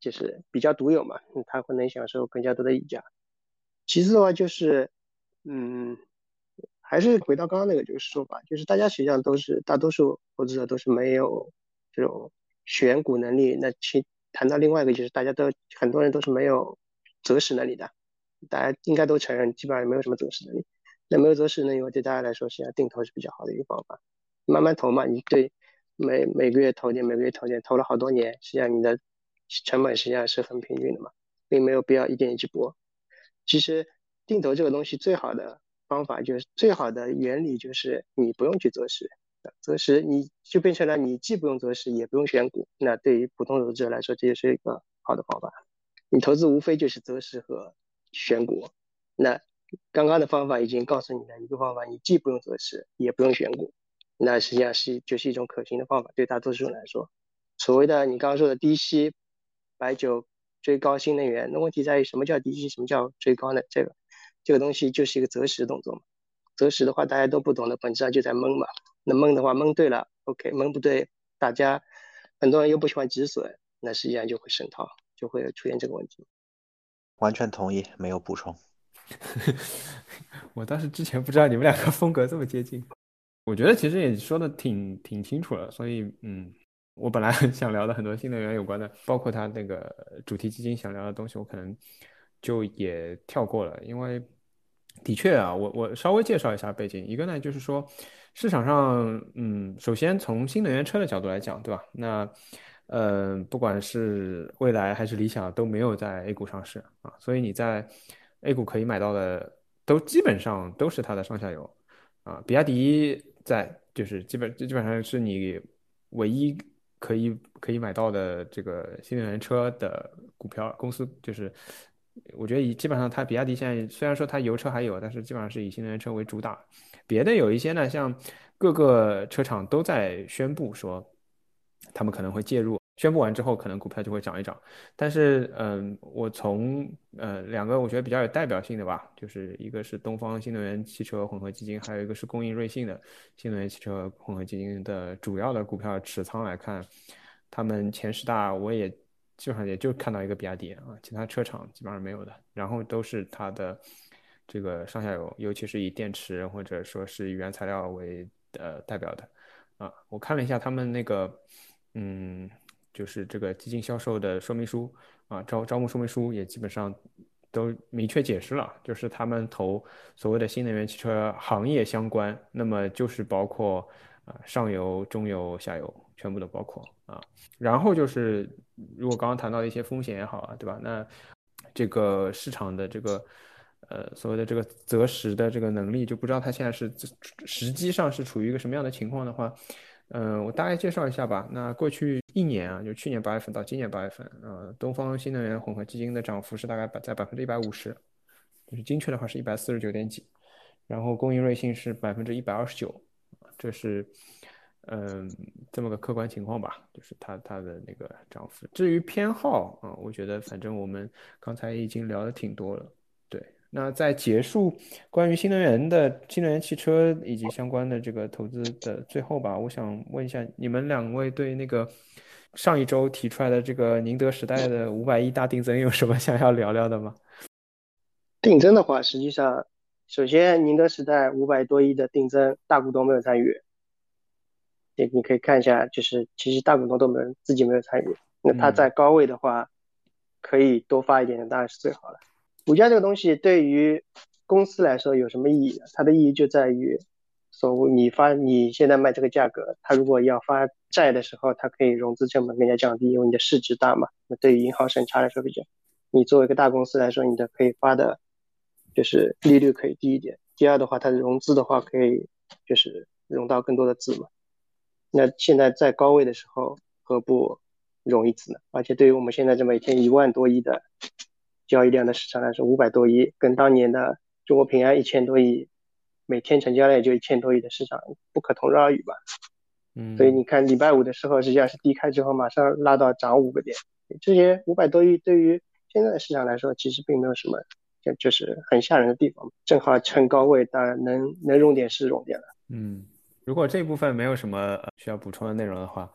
就是比较独有嘛，他会能享受更加多的溢价。其次的话就是，嗯，还是回到刚刚那个就是说法，就是大家实际上都是大多数投资者都是没有这种选股能力。那其谈到另外一个就是大家都很多人都是没有择时能力的，大家应该都承认基本上没有什么择时能力。那没有择时能力，对大家来说实际上定投是比较好的一个方法，慢慢投嘛，你对每每个月投点，每个月投点，投了好多年，实际上你的成本实际上是很平均的嘛，并没有必要一点一去搏。其实定投这个东西最好的方法就是最好的原理就是你不用去择时，择时你就变成了你既不用择时，也不用选股。那对于普通投资者来说，这也是一个好的方法。你投资无非就是择时和选股。那刚刚的方法已经告诉你了一个方法，你既不用择时，也不用选股，那实际上是就是一种可行的方法，对大多数人来说。所谓的你刚刚说的低吸白酒追高新能源，那问题在于什么叫低吸，什么叫追高呢？这个这个东西就是一个择时动作嘛。择时的话，大家都不懂的，本质上就在蒙嘛。那蒙的话，蒙对了，OK；蒙不对，大家很多人又不喜欢止损，那实际上就会深套，就会出现这个问题。完全同意，没有补充。我当时之前不知道你们两个风格这么接近。我觉得其实也说的挺挺清楚了，所以嗯，我本来 想聊的很多新能源有关的，包括他那个主题基金想聊的东西，我可能就也跳过了，因为。的确啊，我我稍微介绍一下背景。一个呢，就是说市场上，嗯，首先从新能源车的角度来讲，对吧？那，呃，不管是蔚来还是理想，都没有在 A 股上市啊，所以你在 A 股可以买到的，都基本上都是它的上下游啊。比亚迪在，就是基本基本上是你唯一可以可以买到的这个新能源车的股票公司，就是。我觉得以基本上，它比亚迪现在虽然说它油车还有，但是基本上是以新能源车为主打。别的有一些呢，像各个车厂都在宣布说，他们可能会介入。宣布完之后，可能股票就会涨一涨。但是，嗯，我从呃两个我觉得比较有代表性的吧，就是一个是东方新能源汽车混合基金，还有一个是工银瑞信的新能源汽车混合基金的主要的股票持仓来看，他们前十大我也。基本上也就看到一个比亚迪啊，其他车厂基本上没有的，然后都是它的这个上下游，尤其是以电池或者说是原材料为呃代表的啊。我看了一下他们那个，嗯，就是这个基金销售的说明书啊，招招募说明书也基本上都明确解释了，就是他们投所谓的新能源汽车行业相关，那么就是包括啊上游、中游、下游全部都包括啊。然后就是，如果刚刚谈到的一些风险也好啊，对吧？那这个市场的这个呃所谓的这个择时的这个能力，就不知道它现在是实际上是处于一个什么样的情况的话，嗯，我大概介绍一下吧。那过去一年啊，就去年八月份到今年八月份，呃，东方新能源混合基金的涨幅是大概百在百分之一百五十，就是精确的话是一百四十九点几，然后工银瑞信是百分之一百二十九，这是。嗯，这么个客观情况吧，就是它它的那个涨幅。至于偏好啊，我觉得反正我们刚才已经聊的挺多了。对，那在结束关于新能源的新能源汽车以及相关的这个投资的最后吧，我想问一下你们两位对那个上一周提出来的这个宁德时代的五百亿大定增有什么想要聊聊的吗？定增的话，实际上首先宁德时代五百多亿的定增，大股东没有参与。你你可以看一下，就是其实大股东都没有自己没有参与，那他在高位的话，可以多发一点点，当然是最好了。股价这个东西对于公司来说有什么意义呢？它的意义就在于，所谓你发你现在卖这个价格，它如果要发债的时候，它可以融资成本更加降低，因为你的市值大嘛。那对于银行审查来说比较，你作为一个大公司来说，你的可以发的，就是利率可以低一点。第二的话，它的融资的话可以就是融到更多的资嘛。那现在在高位的时候，何不融一次呢？而且对于我们现在这每天一万多亿的交易量的市场来说，五百多亿跟当年的中国平安一千多亿，每天成交量也就一千多亿的市场，不可同日而语吧？嗯。所以你看礼拜五的时候，实际上是低开之后马上拉到涨五个点，这些五百多亿对于现在的市场来说，其实并没有什么，就就是很吓人的地方。正好趁高位，当然能能融点是融点了。嗯。如果这部分没有什么需要补充的内容的话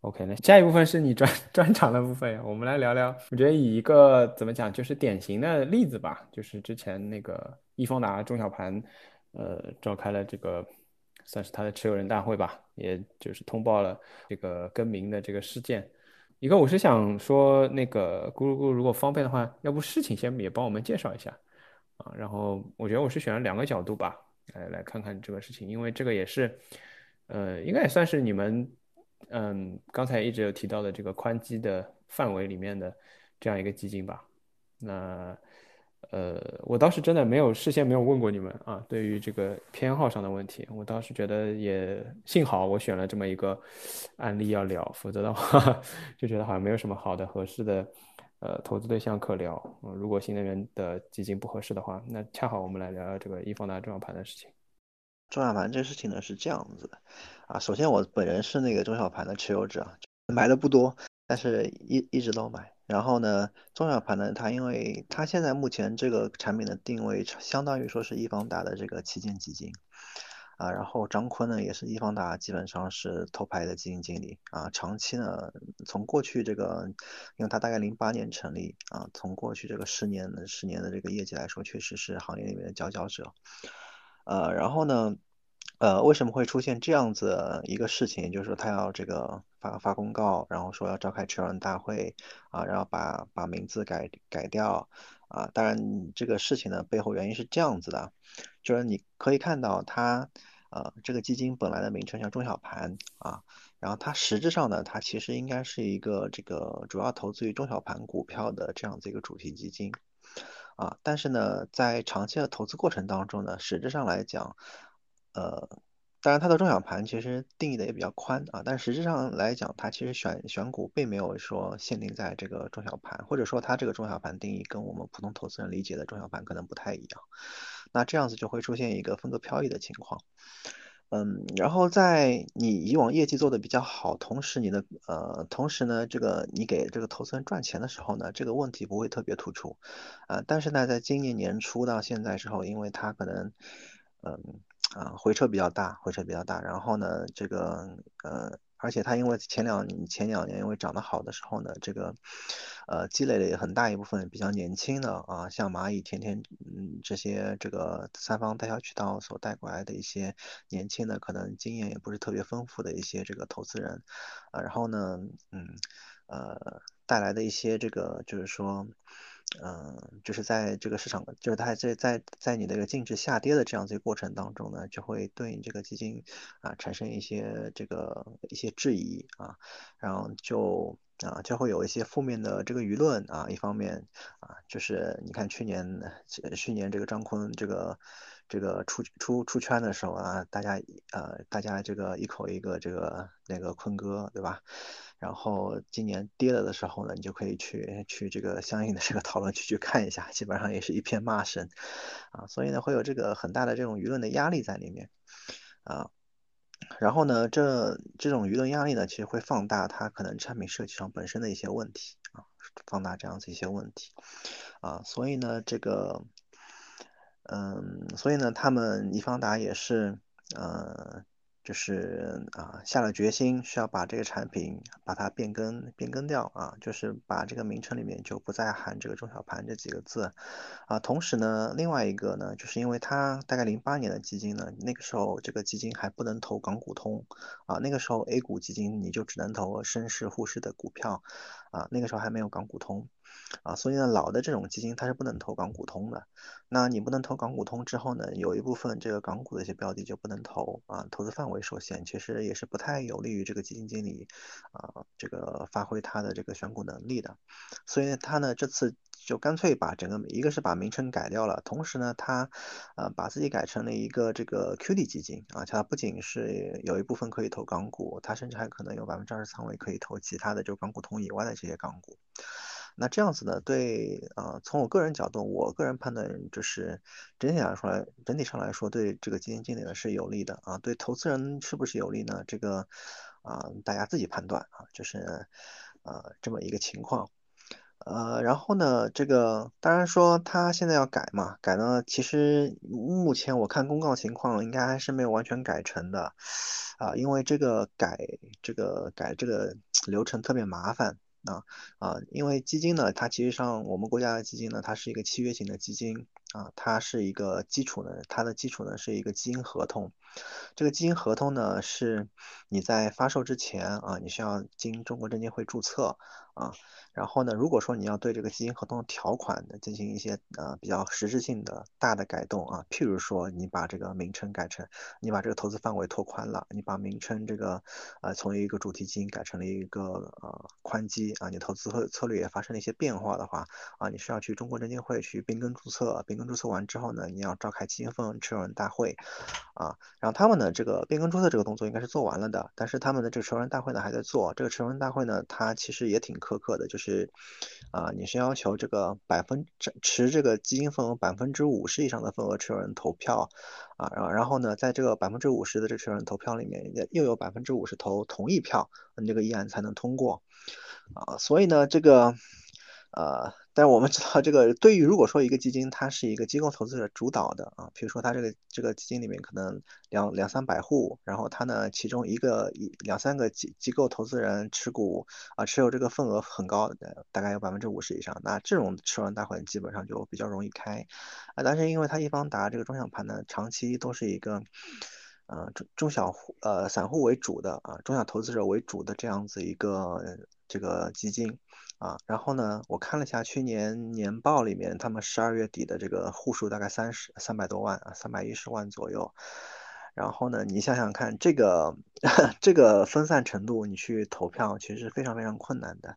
，OK，那下一部分是你专 专长的部分，我们来聊聊。我觉得以一个怎么讲，就是典型的例子吧，就是之前那个易方达中小盘，呃，召开了这个算是他的持有人大会吧，也就是通报了这个更名的这个事件。一个我是想说，那个咕噜咕噜，如果方便的话，要不事情先也帮我们介绍一下啊。然后我觉得我是选了两个角度吧。来来看看这个事情，因为这个也是，呃，应该也算是你们，嗯，刚才一直有提到的这个宽基的范围里面的这样一个基金吧。那，呃，我倒是真的没有事先没有问过你们啊，对于这个偏好上的问题，我倒是觉得也幸好我选了这么一个案例要聊，否则的话 就觉得好像没有什么好的合适的呃投资对象可聊。如果新能源的基金不合适的话，那恰好我们来聊聊这个易方达中小盘的事情。中小盘这事情呢是这样子的啊，首先我本人是那个中小盘的持有者，买的不多，但是一一直都买。然后呢，中小盘呢，它因为它现在目前这个产品的定位，相当于说是易方达的这个旗舰基金啊。然后张坤呢，也是易方达基本上是头牌的基金经理啊。长期呢，从过去这个，因为他大概零八年成立啊，从过去这个十年的十年的这个业绩来说，确实是行业里面的佼佼者。呃，然后呢？呃，为什么会出现这样子一个事情？就是说他要这个发发公告，然后说要召开持有人大会啊，然后把把名字改改掉啊。当然，这个事情的背后原因是这样子的，就是你可以看到它呃这个基金本来的名称叫中小盘啊，然后它实质上呢，它其实应该是一个这个主要投资于中小盘股票的这样子一个主题基金啊。但是呢，在长期的投资过程当中呢，实质上来讲。呃，当然，它的中小盘其实定义的也比较宽啊，但实质上来讲，它其实选选股并没有说限定在这个中小盘，或者说它这个中小盘定义跟我们普通投资人理解的中小盘可能不太一样，那这样子就会出现一个风格飘逸的情况。嗯，然后在你以往业绩做的比较好，同时你的呃，同时呢，这个你给这个投资人赚钱的时候呢，这个问题不会特别突出啊，但是呢，在今年年初到现在之后，因为它可能嗯。啊，回撤比较大，回撤比较大。然后呢，这个呃，而且它因为前两前两年因为涨得好的时候呢，这个呃积累了很大一部分比较年轻的啊，像蚂蚁、天天嗯这些这个三方代销渠道所带过来的一些年轻的，可能经验也不是特别丰富的一些这个投资人啊，然后呢，嗯呃带来的一些这个就是说。嗯，就是在这个市场，就是它在在在你的一个净值下跌的这样子一个过程当中呢，就会对你这个基金啊产生一些这个一些质疑啊，然后就啊就会有一些负面的这个舆论啊，一方面啊就是你看去年去年这个张坤这个这个出出出圈的时候啊，大家呃大家这个一口一个这个那个坤哥对吧？然后今年跌了的时候呢，你就可以去去这个相应的这个讨论区去看一下，基本上也是一片骂声，啊，所以呢会有这个很大的这种舆论的压力在里面，啊，然后呢这这种舆论压力呢，其实会放大它可能产品设计上本身的一些问题啊，放大这样子一些问题，啊，所以呢这个，嗯，所以呢他们易方达也是，呃。就是啊，下了决心需要把这个产品把它变更变更掉啊，就是把这个名称里面就不再含这个中小盘这几个字啊。同时呢，另外一个呢，就是因为它大概零八年的基金呢，那个时候这个基金还不能投港股通啊，那个时候 A 股基金你就只能投深市沪市的股票啊，那个时候还没有港股通。啊，所以呢，老的这种基金它是不能投港股通的。那你不能投港股通之后呢，有一部分这个港股的一些标的就不能投啊，投资范围受限，其实也是不太有利于这个基金经理啊这个发挥他的这个选股能力的。所以呢，他呢这次就干脆把整个一个是把名称改掉了，同时呢，他呃把自己改成了一个这个 QD 基金啊，它不仅是有一部分可以投港股，它甚至还可能有百分之二十仓位可以投其他的就港股通以外的这些港股。那这样子呢？对，呃，从我个人角度，我个人判断就是整体来说，整体上来说，对这个基金经理呢是有利的啊。对投资人是不是有利呢？这个啊，大家自己判断啊，就是呃这么一个情况。呃，然后呢，这个当然说他现在要改嘛，改呢，其实目前我看公告情况应该还是没有完全改成的啊，因为这个改这个改这个流程特别麻烦。啊啊，因为基金呢，它其实上我们国家的基金呢，它是一个契约型的基金啊，它是一个基础呢，它的基础呢是一个基金合同。这个基金合同呢，是你在发售之前啊，你需要经中国证监会注册啊。然后呢，如果说你要对这个基金合同条款的进行一些呃比较实质性的大的改动啊，譬如说你把这个名称改成，你把这个投资范围拓宽了，你把名称这个呃从一个主题基金改成了一个呃宽基啊，你投资策策略也发生了一些变化的话啊，你是要去中国证监会去变更注册，变更注册完之后呢，你要召开基金分红持有人大会啊，然后他们呢这个变更注册这个动作应该是做完了的，但是他们的这个持有人大会呢还在做，这个持有人大会呢它其实也挺苛刻的，就是。啊，你是要求这个百分持这个基金份额百分之五十以上的份额持有人投票，啊，然后然后呢，在这个百分之五十的这持有人投票里面，又有百分之五十投同意票，你这个议案才能通过，啊，所以呢，这个，呃。但我们知道，这个对于如果说一个基金它是一个机构投资者主导的啊，比如说它这个这个基金里面可能两两三百户，然后它呢其中一个一两三个机机构投资人持股啊持有这个份额很高的，大概有百分之五十以上，那这种持有人大会基本上就比较容易开啊。但是因为它易方达这个中小盘呢，长期都是一个呃中中小户呃散户为主的啊中小投资者为主的这样子一个这个基金。啊，然后呢，我看了一下去年年报里面，他们十二月底的这个户数大概三十三百多万啊，三百一十万左右。然后呢，你想想看，这个 这个分散程度，你去投票其实是非常非常困难的。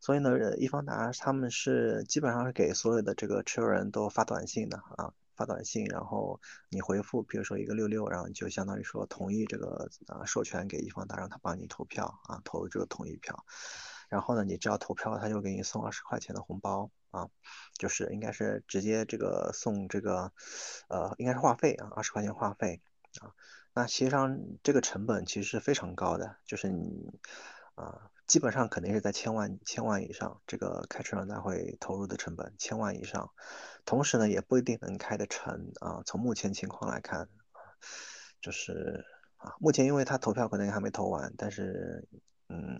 所以呢，易方达他们是基本上是给所有的这个持有人都发短信的啊，发短信，然后你回复，比如说一个六六，然后就相当于说同意这个啊授权给易方达，让他帮你投票啊，投这个同意票。然后呢，你只要投票，他就给你送二十块钱的红包啊，就是应该是直接这个送这个，呃，应该是话费啊，二十块钱话费啊。那实际上这个成本其实是非常高的，就是你啊，基本上肯定是在千万千万以上，这个开车人大会投入的成本千万以上，同时呢也不一定能开得成啊。从目前情况来看，就是啊，目前因为他投票可能还没投完，但是嗯。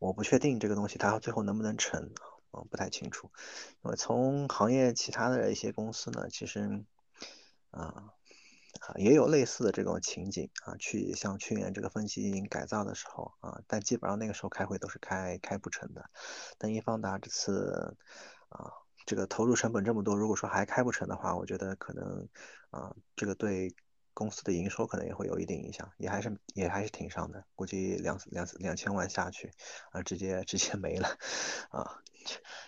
我不确定这个东西它最后能不能成啊，不太清楚。因为从行业其他的一些公司呢，其实啊啊也有类似的这种情景啊，去像去年这个分析基金改造的时候啊，但基本上那个时候开会都是开开不成的。但易方达这次啊，这个投入成本这么多，如果说还开不成的话，我觉得可能啊，这个对。公司的营收可能也会有一定影响，也还是也还是挺上的，估计两两两千万下去，啊，直接直接没了，啊，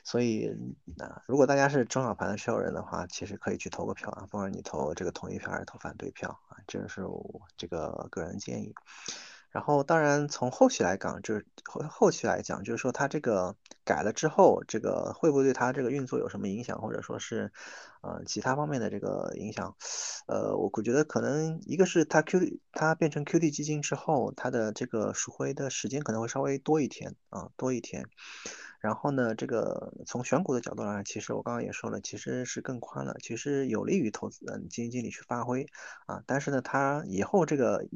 所以那，如果大家是中小盘的持有人的话，其实可以去投个票啊，不管你投这个同意票还是投反对票啊，这是我这个个人建议。然后，当然从后期来讲，就是后后期来讲，就是说它这个改了之后，这个会不会对它这个运作有什么影响，或者说是，呃，其他方面的这个影响？呃，我我觉得可能一个是它 Q 它变成 QD 基金之后，它的这个赎回的时间可能会稍微多一天啊，多一天。然后呢，这个从选股的角度来，其实我刚刚也说了，其实是更宽了，其实有利于投资人基金经理去发挥啊。但是呢，它以后这个。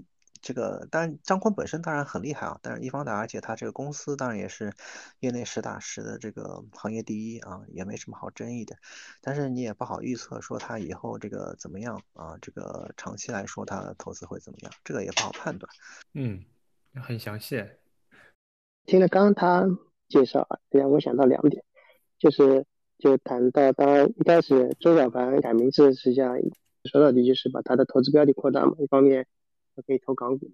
这个当然，张坤本身当然很厉害啊，但是易方达，而且他这个公司当然也是业内实打实的这个行业第一啊，也没什么好争议的。但是你也不好预测说他以后这个怎么样啊，这个长期来说他投资会怎么样，这个也不好判断。嗯，很详细。听了刚刚他介绍啊，让我想到两点，就是就谈到当然一开始周小凡改名字，实际上说到底就是把他的投资标的扩大嘛，一方面。可以投港股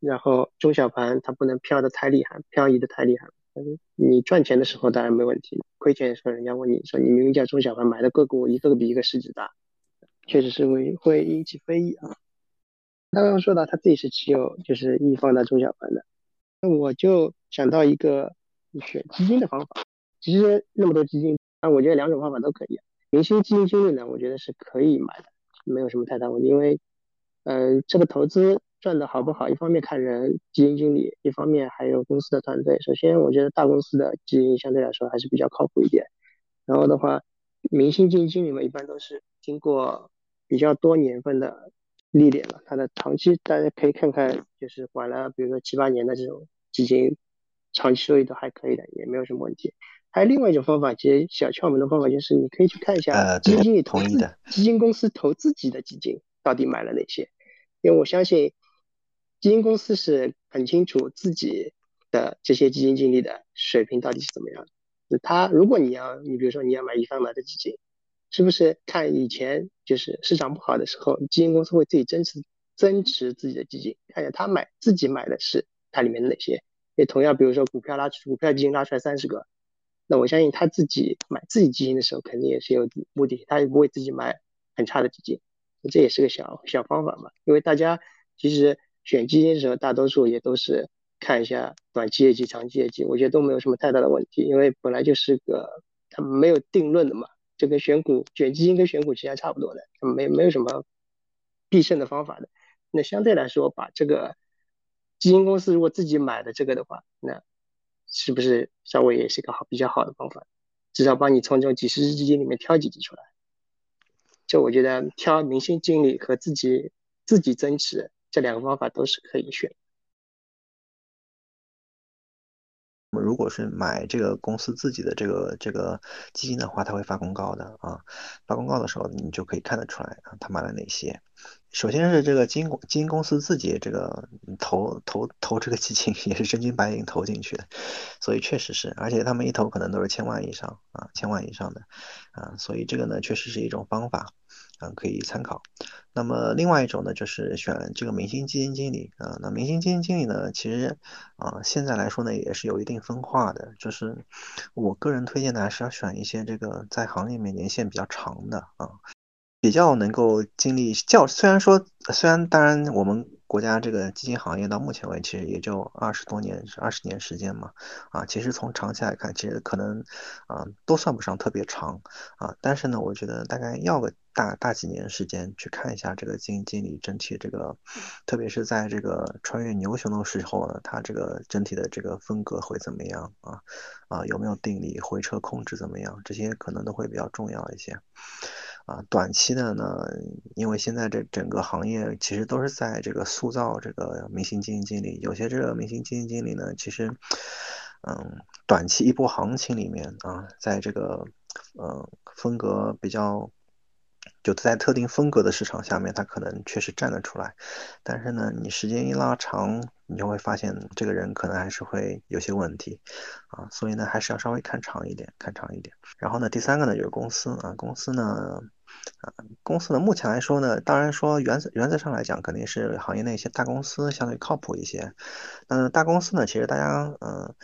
然后中小盘它不能飘的太厉害，漂移的太厉害。但是你赚钱的时候当然没问题，亏钱的时候人家问你说你明明叫中小盘买的个股一个个比一个市值大，确实是会会引起非议啊。刚刚说到他自己是持有就是易方的中小盘的，那我就想到一个选基金的方法。其实那么多基金，啊，我觉得两种方法都可以。明星基金经理呢，我觉得是可以买的，没有什么太大问题，因为。嗯，这个投资赚的好不好，一方面看人，基金经理，一方面还有公司的团队。首先，我觉得大公司的基金相对来说还是比较靠谱一点。然后的话，明星基金经理嘛，一般都是经过比较多年份的历练了，他的长期大家可以看看，就是管了比如说七八年的这种基金，长期收益都还可以的，也没有什么问题。还有另外一种方法，其实小窍门的方法就是你可以去看一下基金经理投资基金公司投自己的基金到底买了哪些。因为我相信，基金公司是很清楚自己的这些基金经理的水平到底是怎么样的。他如果你要，你比如说你要买一方买的基金，是不是看以前就是市场不好的时候，基金公司会自己增持增持自己的基金，看一下他买自己买的是它里面的哪些。也同样，比如说股票拉出股票基金拉出来三十个，那我相信他自己买自己基金的时候，肯定也是有目的，他也不会自己买很差的基金。这也是个小小方法嘛，因为大家其实选基金的时候，大多数也都是看一下短期业绩、长期业绩，我觉得都没有什么太大的问题，因为本来就是个它没有定论的嘛，就跟选股、选基金跟选股其实还差不多的，没没有什么必胜的方法的。那相对来说，把这个基金公司如果自己买的这个的话，那是不是稍微也是个好比较好的方法？至少帮你从这种几十只基金里面挑几只出来。就我觉得挑明星经理和自己自己增持这两个方法都是可以选。如果是买这个公司自己的这个这个基金的话，他会发公告的啊。发公告的时候，你就可以看得出来啊，他买了哪些。首先是这个基金基金公司自己这个投投投这个基金也是真金白银投进去的，所以确实是，而且他们一投可能都是千万以上啊，千万以上的啊，所以这个呢确实是一种方法。嗯，可以参考。那么另外一种呢，就是选这个明星基金经理啊。那明星基金经理呢，其实啊，现在来说呢，也是有一定分化的。就是我个人推荐的，还是要选一些这个在行业里面年限比较长的啊，比较能够经历较。虽然说，虽然当然我们。国家这个基金行业到目前为止也就二十多年，二十年时间嘛，啊，其实从长期来看，其实可能啊都算不上特别长啊，但是呢，我觉得大概要个大大几年时间去看一下这个基金经理整体这个，特别是在这个穿越牛熊的时候呢，它这个整体的这个风格会怎么样啊？啊，有没有定力，回撤控制怎么样？这些可能都会比较重要一些。啊，短期的呢，因为现在这整个行业其实都是在这个塑造这个明星基金经理，有些这个明星基金经理呢，其实，嗯，短期一波行情里面啊，在这个，嗯，风格比较。就在特定风格的市场下面，他可能确实站得出来，但是呢，你时间一拉长，你就会发现这个人可能还是会有些问题，啊，所以呢，还是要稍微看长一点，看长一点。然后呢，第三个呢就是公司啊，公司呢，啊，公司呢目前来说呢，当然说原则原则上来讲，肯定是行业内一些大公司相对靠谱一些。嗯，大公司呢，其实大家嗯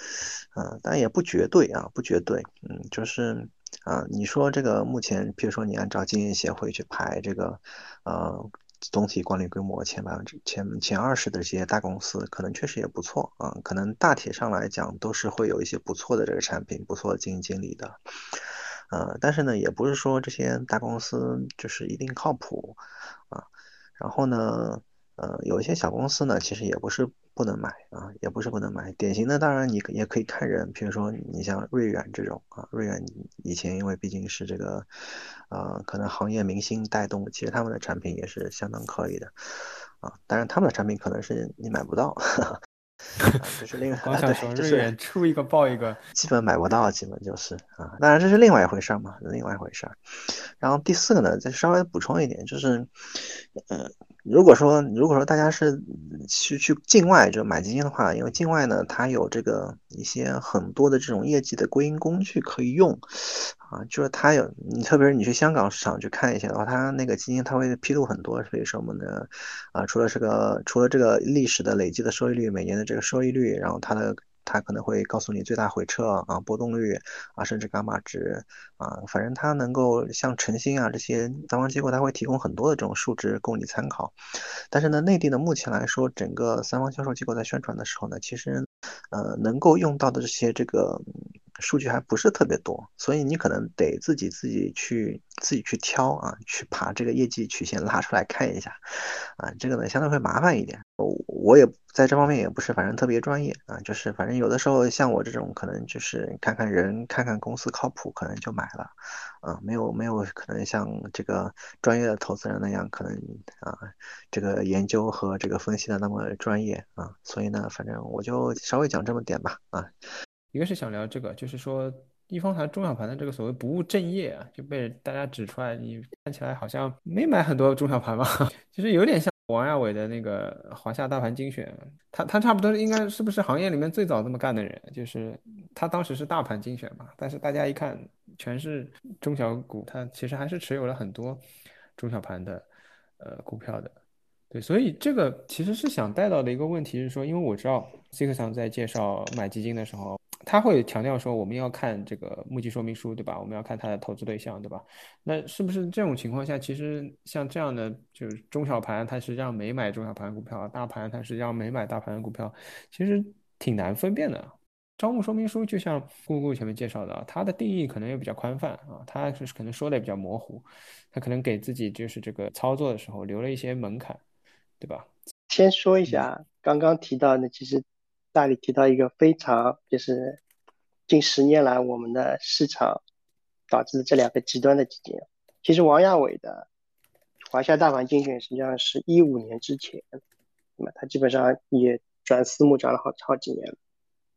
嗯，当然也不绝对啊，不绝对，嗯，就是。啊，你说这个目前，比如说你按照经营协会去排这个，呃，总体管理规模前百分之前前二十的这些大公司，可能确实也不错啊。可能大体上来讲，都是会有一些不错的这个产品，不错的经营经理的。呃，但是呢，也不是说这些大公司就是一定靠谱啊。然后呢，呃，有一些小公司呢，其实也不是。不能买啊，也不是不能买。典型的当然你也可以看人，比如说你像瑞远这种啊，瑞远以前因为毕竟是这个，呃，可能行业明星带动，其实他们的产品也是相当可以的啊。当然他们的产品可能是你买不到，这是另外。光想说瑞远出一个爆一个，基本买不到，基本就是啊。当然这是另外一回事嘛，另外一回事。然后第四个呢，再稍微补充一点，就是，嗯。如果说如果说大家是去去境外就买基金的话，因为境外呢，它有这个一些很多的这种业绩的归因工具可以用，啊，就是它有你特别是你去香港市场去看一下的话，它那个基金它会披露很多，所以说我们的？啊，除了这个除了这个历史的累计的收益率，每年的这个收益率，然后它的。它可能会告诉你最大回撤啊、波动率啊，甚至伽马值啊，反正它能够像晨星啊这些三方机构，它会提供很多的这种数值供你参考。但是呢，内地呢目前来说，整个三方销售机构在宣传的时候呢，其实呃能够用到的这些这个。数据还不是特别多，所以你可能得自己自己去自己去挑啊，去把这个业绩曲线拉出来看一下，啊，这个呢相对会麻烦一点。我我也在这方面也不是反正特别专业啊，就是反正有的时候像我这种可能就是看看人看看公司靠谱，可能就买了，啊，没有没有可能像这个专业的投资人那样可能啊这个研究和这个分析的那么专业啊，所以呢，反正我就稍微讲这么点吧啊。一个是想聊这个，就是说一方盘、中小盘的这个所谓不务正业啊，就被大家指出来，你看起来好像没买很多中小盘吧？其实有点像王亚伟的那个华夏大盘精选，他他差不多应该是不是行业里面最早这么干的人？就是他当时是大盘精选嘛，但是大家一看全是中小股，他其实还是持有了很多中小盘的呃股票的。对，所以这个其实是想带到的一个问题是说，因为我知道 C 克桑在介绍买基金的时候。他会强调说，我们要看这个募集说明书，对吧？我们要看他的投资对象，对吧？那是不是这种情况下，其实像这样的就是中小盘，它实际上没买中小盘股票；大盘它实际上没买大盘股票，其实挺难分辨的。招募说明书就像姑姑前面介绍的，它的定义可能也比较宽泛啊，它是可能说的也比较模糊，它可能给自己就是这个操作的时候留了一些门槛，对吧？先说一下刚刚提到的，其实。大理提到一个非常就是近十年来我们的市场导致的这两个极端的基金，其实王亚伟的华夏大盘精选实际上是一五年之前，那么他基本上也转私募转了好好几年了。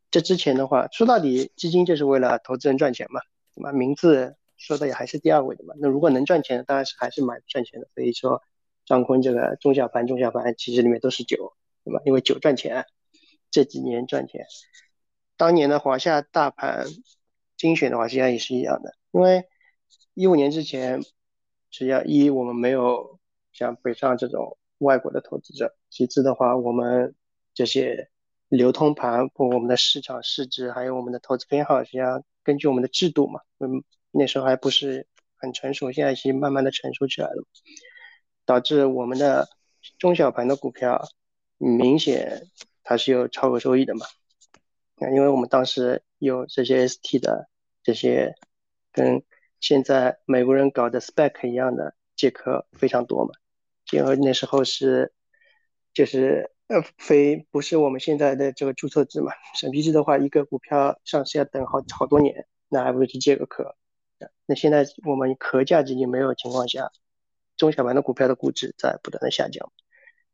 这之前的话，说到底基金就是为了投资人赚钱嘛，那么名字说的也还是第二位的嘛。那如果能赚钱，当然是还是蛮赚钱的。所以说张坤这个中小盘中小盘其实里面都是酒，对吧？因为酒赚钱。这几年赚钱，当年的华夏大盘精选的话，实际上也是一样的。因为一五年之前，实际上一我们没有像北上这种外国的投资者，其次的话，我们这些流通盘或我们的市场市值，还有我们的投资偏好，实际上根据我们的制度嘛，嗯，那时候还不是很成熟，现在已经慢慢的成熟起来了，导致我们的中小盘的股票明显。它是有超额收益的嘛？那因为我们当时有这些 ST 的这些跟现在美国人搞的 SPAC 一样的借壳非常多嘛，因为那时候是就是呃非不是我们现在的这个注册制嘛，审批制的话，一个股票上市要等好好多年，那还不如去借个壳。那现在我们壳价基金没有情况下，中小盘的股票的估值在不断的下降，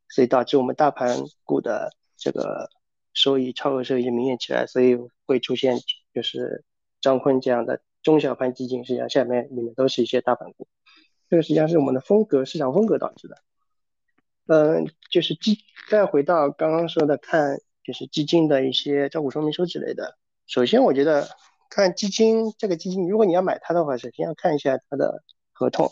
所以导致我们大盘股的。这个收益超额收益明显起来，所以会出现就是张坤这样的中小盘基金，实际上下面里面都是一些大盘股，这个实际上是我们的风格市场风格导致的。嗯，就是基再回到刚刚说的看就是基金的一些招股说明书之类的。首先，我觉得看基金这个基金，如果你要买它的话，首先要看一下它的合同，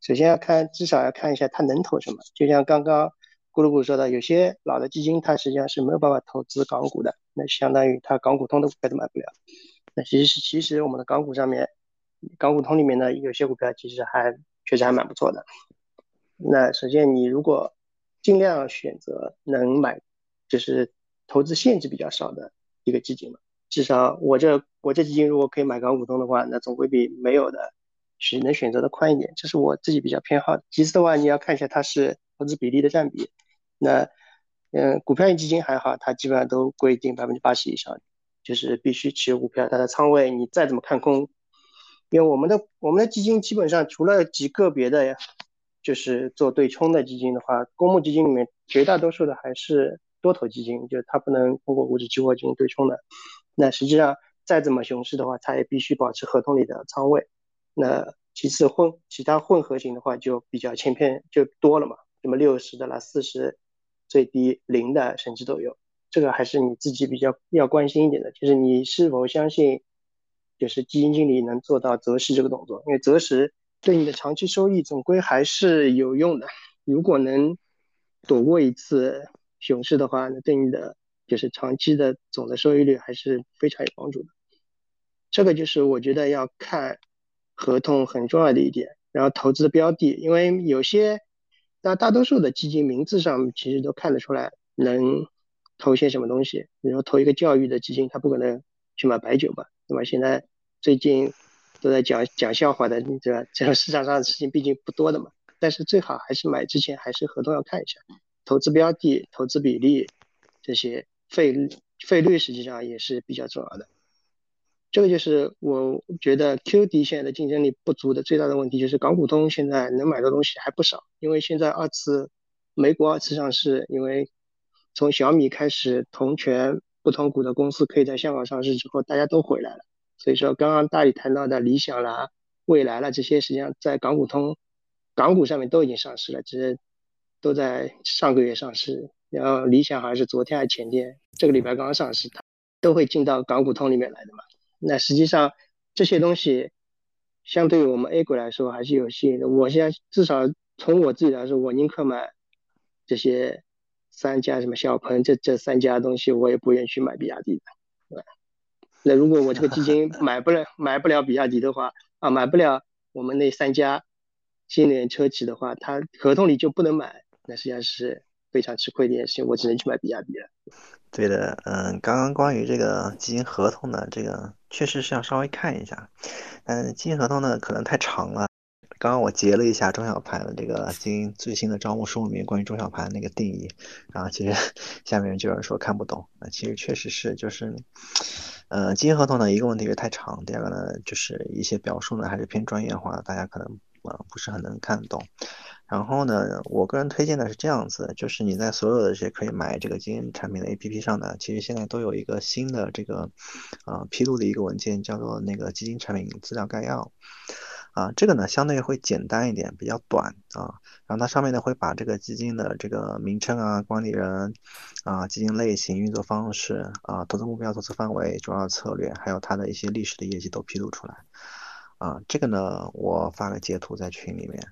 首先要看至少要看一下它能投什么，就像刚刚。咕噜咕噜说的，有些老的基金它实际上是没有办法投资港股的，那相当于它港股通的股票都买不了。那其实其实我们的港股上面，港股通里面呢有些股票其实还确实还蛮不错的。那首先你如果尽量选择能买，就是投资限制比较少的一个基金嘛，至少我这我这基金如果可以买港股通的话，那总归比没有的选能选择的宽一点，这是我自己比较偏好的。其次的话，你要看一下它是投资比例的占比。那，嗯，股票型基金还好，它基本上都规定百分之八十以上，就是必须持有股票，它的仓位你再怎么看空，因为我们的我们的基金基本上除了极个别的呀，就是做对冲的基金的话，公募基金里面绝大多数的还是多头基金，就是它不能通过股指期货进行对冲的。那实际上再怎么熊市的话，它也必须保持合同里的仓位。那其次混其他混合型的话就比较千篇就多了嘛，什么六十的啦，四十。最低零的甚至都有，这个还是你自己比较要关心一点的，就是你是否相信，就是基金经理能做到择时这个动作，因为择时对你的长期收益总归还是有用的。如果能躲过一次熊市的话，那对你的就是长期的总的收益率还是非常有帮助的。这个就是我觉得要看合同很重要的一点，然后投资的标的，因为有些。那大多数的基金名字上其实都看得出来能投些什么东西。比如说投一个教育的基金，他不可能去买白酒吧？那么现在最近都在讲讲笑话的，对吧？这个市场上的事情毕竟不多的嘛。但是最好还是买之前还是合同要看一下，投资标的、投资比例这些费费率实际上也是比较重要的。这个就是我觉得 QD 现在的竞争力不足的最大的问题，就是港股通现在能买的东西还不少。因为现在二次美股二次上市，因为从小米开始同权不同股的公司可以在香港上市之后，大家都回来了。所以说，刚刚大宇谈到的理想啦、未来啦这些，实际上在港股通、港股上面都已经上市了，只是都在上个月上市。然后理想好像是昨天还是前天，这个礼拜刚刚上市，它都会进到港股通里面来的嘛。那实际上这些东西，相对于我们 A 股来说还是有吸引的。我现在至少从我自己来说，我宁可买这些三家什么小鹏这这三家东西，我也不愿意去买比亚迪的，对吧？那如果我这个基金 买不了买不了比亚迪的话，啊，买不了我们那三家新能源车企的话，它合同里就不能买，那实际上是。非常吃亏的一件事情，我只能去买比亚迪了。对的，嗯，刚刚关于这个基金合同呢，这个确实是要稍微看一下。嗯，基金合同呢可能太长了。刚刚我截了一下中小盘的这个基金最新的招募书里面关于中小盘那个定义，然后其实 下面就有人说看不懂。那其实确实是，就是，呃，基金合同呢一个问题是太长，第二个呢就是一些表述呢还是偏专业化，大家可能呃不是很能看懂。然后呢，我个人推荐的是这样子，就是你在所有的这些可以买这个基金产品的 APP 上呢，其实现在都有一个新的这个，啊披露的一个文件，叫做那个基金产品资料概要，啊这个呢相对会简单一点，比较短啊，然后它上面呢会把这个基金的这个名称啊、管理人啊、基金类型、运作方式啊、投资目标、投资范围、主要策略，还有它的一些历史的业绩都披露出来，啊这个呢我发个截图在群里面。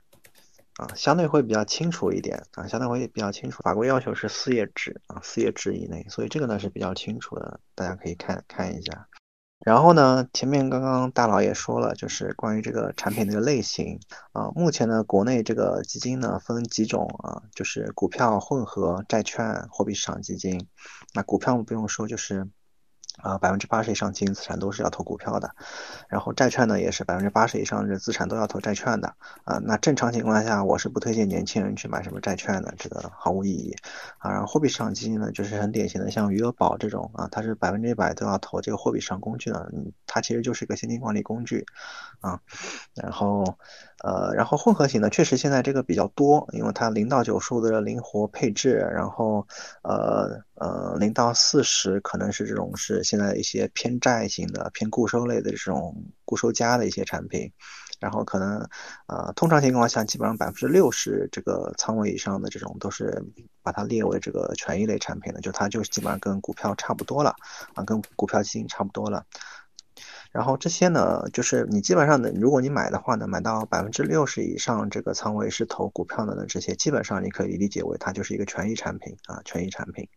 啊，相对会比较清楚一点啊，相对会比较清楚。法规要求是四页纸啊，四页纸以内，所以这个呢是比较清楚的，大家可以看看一下。然后呢，前面刚刚大佬也说了，就是关于这个产品的类型啊，目前呢国内这个基金呢分几种啊，就是股票混合、债券、货币市场基金。那股票不用说，就是。啊，百分之八十以上基金资产都是要投股票的，然后债券呢也是百分之八十以上的资产都要投债券的啊。那正常情况下，我是不推荐年轻人去买什么债券的，这个毫无意义啊。然后货币市场基金呢，就是很典型的像余额宝这种啊，它是百分之一百都要投这个货币市场工具的，嗯，它其实就是一个现金管理工具啊。然后呃，然后混合型的确实现在这个比较多，因为它零到九十五的灵活配置，然后呃。呃，零到四十可能是这种是现在一些偏债型的、偏固收类的这种固收加的一些产品，然后可能呃，通常情况下基本上百分之六十这个仓位以上的这种都是把它列为这个权益类产品的，就它就基本上跟股票差不多了啊，跟股票基金差不多了。然后这些呢，就是你基本上的，如果你买的话呢，买到百分之六十以上这个仓位是投股票的呢，这些基本上你可以理解为它就是一个权益产品啊，权益产品。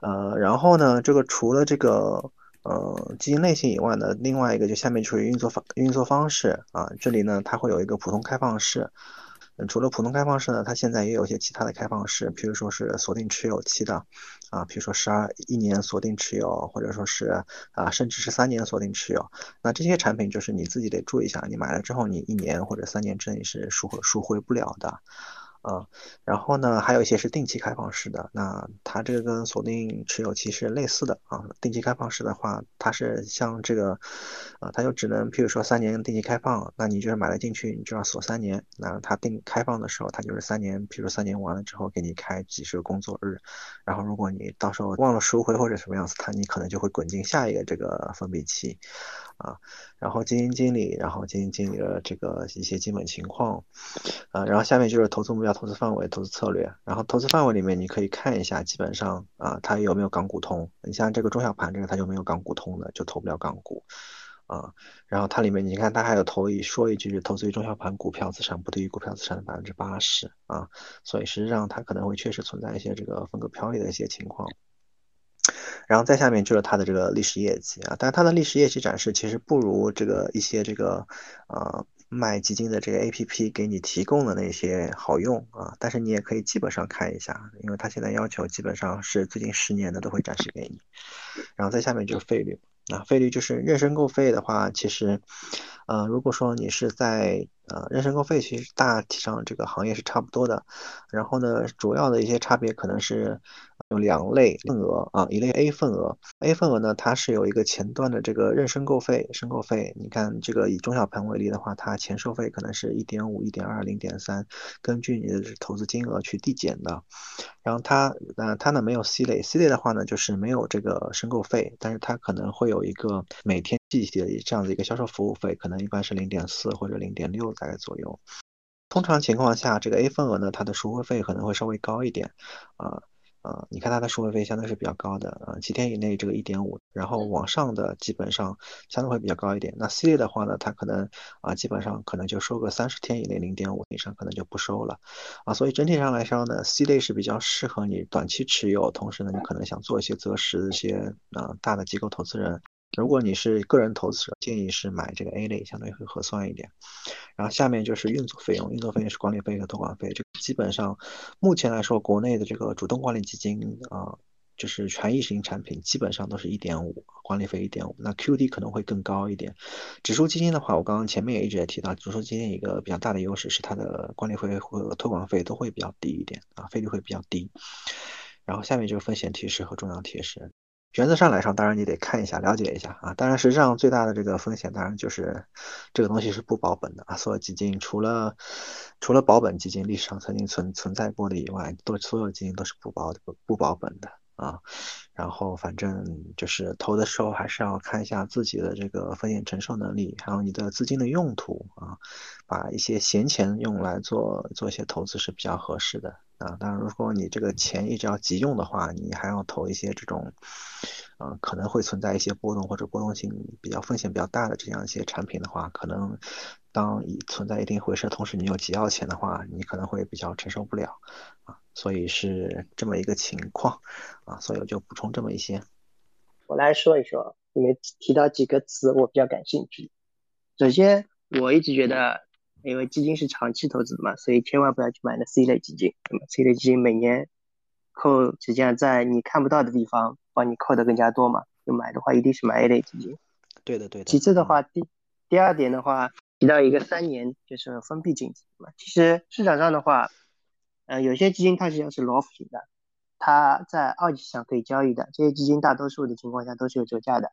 呃，然后呢，这个除了这个呃基金类型以外呢，另外一个就下面就是运作方运作方式啊，这里呢它会有一个普通开放式。除了普通开放式呢，它现在也有一些其他的开放式，比如说是锁定持有期的，啊，比如说十二一年锁定持有，或者说是啊，甚至是三年锁定持有。那这些产品就是你自己得注意一下，你买了之后，你一年或者三年之内是赎回赎回不了的。啊，然后呢，还有一些是定期开放式的，那它这个跟锁定持有期是类似的啊。定期开放式的话，它是像这个，啊，它就只能，譬如说三年定期开放，那你就是买了进去，你就要锁三年。那它定开放的时候，它就是三年，比如三年完了之后给你开几十个工作日，然后如果你到时候忘了赎回或者什么样子，它你可能就会滚进下一个这个封闭期。啊，然后基金经理，然后基金经理的这个一些基本情况，啊，然后下面就是投资目标、投资范围、投资策略。然后投资范围里面你可以看一下，基本上啊，它有没有港股通？你像这个中小盘这个，它就没有港股通的，就投不了港股。啊，然后它里面你看，它还有投一说一句，投资于中小盘股票资产不低于股票资产的百分之八十啊，所以实际上它可能会确实存在一些这个风格飘逸的一些情况。然后再下面就是它的这个历史业绩啊，但它的历史业绩展示其实不如这个一些这个呃卖基金的这个 A P P 给你提供的那些好用啊，但是你也可以基本上看一下，因为它现在要求基本上是最近十年的都会展示给你。然后再下面就是费率啊，费率就是认申购费的话，其实呃如果说你是在呃认申购费，其实大体上这个行业是差不多的，然后呢主要的一些差别可能是。有两类份额啊，一类 A 份额，A 份额呢，它是有一个前端的这个认申购费，申购费，你看这个以中小盘为例的话，它前收费可能是一点五、一点二、零点三，根据你的投资金额去递减的。然后它呃它呢没有 C 类，C 类的话呢就是没有这个申购费，但是它可能会有一个每天计的这样的一个销售服务费，可能一般是零点四或者零点六大概左右。通常情况下，这个 A 份额呢，它的赎回费可能会稍微高一点，啊啊，你看它的赎回费相对是比较高的，啊，七天以内这个一点五，然后往上的基本上相对会比较高一点。那 C 类的话呢，它可能啊基本上可能就收个三十天以内零点五以上可能就不收了，啊，所以整体上来说呢，C 类是比较适合你短期持有，同时呢你可能想做一些择时一些啊大的机构投资人。如果你是个人投资者，建议是买这个 A 类，相对会合算一点。然后下面就是运作费用，运作费用是管理费和托管费。这基本上目前来说，国内的这个主动管理基金啊，就是权益型产品，基本上都是一点五，管理费一点五。那 QD 可能会更高一点。指数基金的话，我刚刚前面也一直在提到，指数基金一个比较大的优势是它的管理费和托管费都会比较低一点啊，费率会比较低。然后下面就是风险提示和重要提示。原则上来说，当然你得看一下、了解一下啊。当然，实际上最大的这个风险，当然就是这个东西是不保本的啊。所有基金除了除了保本基金历史上曾经存存在过的以外，都所有基金都是不保的、不保本的啊。然后反正就是投的时候，还是要看一下自己的这个风险承受能力，还有你的资金的用途啊。把一些闲钱用来做做一些投资是比较合适的。啊，当然，如果你这个钱一直要急用的话，你还要投一些这种，呃，可能会存在一些波动或者波动性比较风险比较大的这样一些产品的话，可能当存在一定回撤，同时你有急要钱的话，你可能会比较承受不了啊，所以是这么一个情况啊，所以我就补充这么一些。我来说一说，你们提到几个词，我比较感兴趣。首先，我一直觉得。因为基金是长期投资的嘛，所以千万不要去买那 C 类基金。那么 C 类基金每年扣，实际上在你看不到的地方帮你扣的更加多嘛。就买的话，一定是买 A 类基金。对的，对的。其次的话，第第二点的话，提到一个三年就是封闭净值嘛。其实市场上的话，呃，有些基金它实际上是 LOF 型的，它在二级市场可以交易的。这些基金大多数的情况下都是有折价的，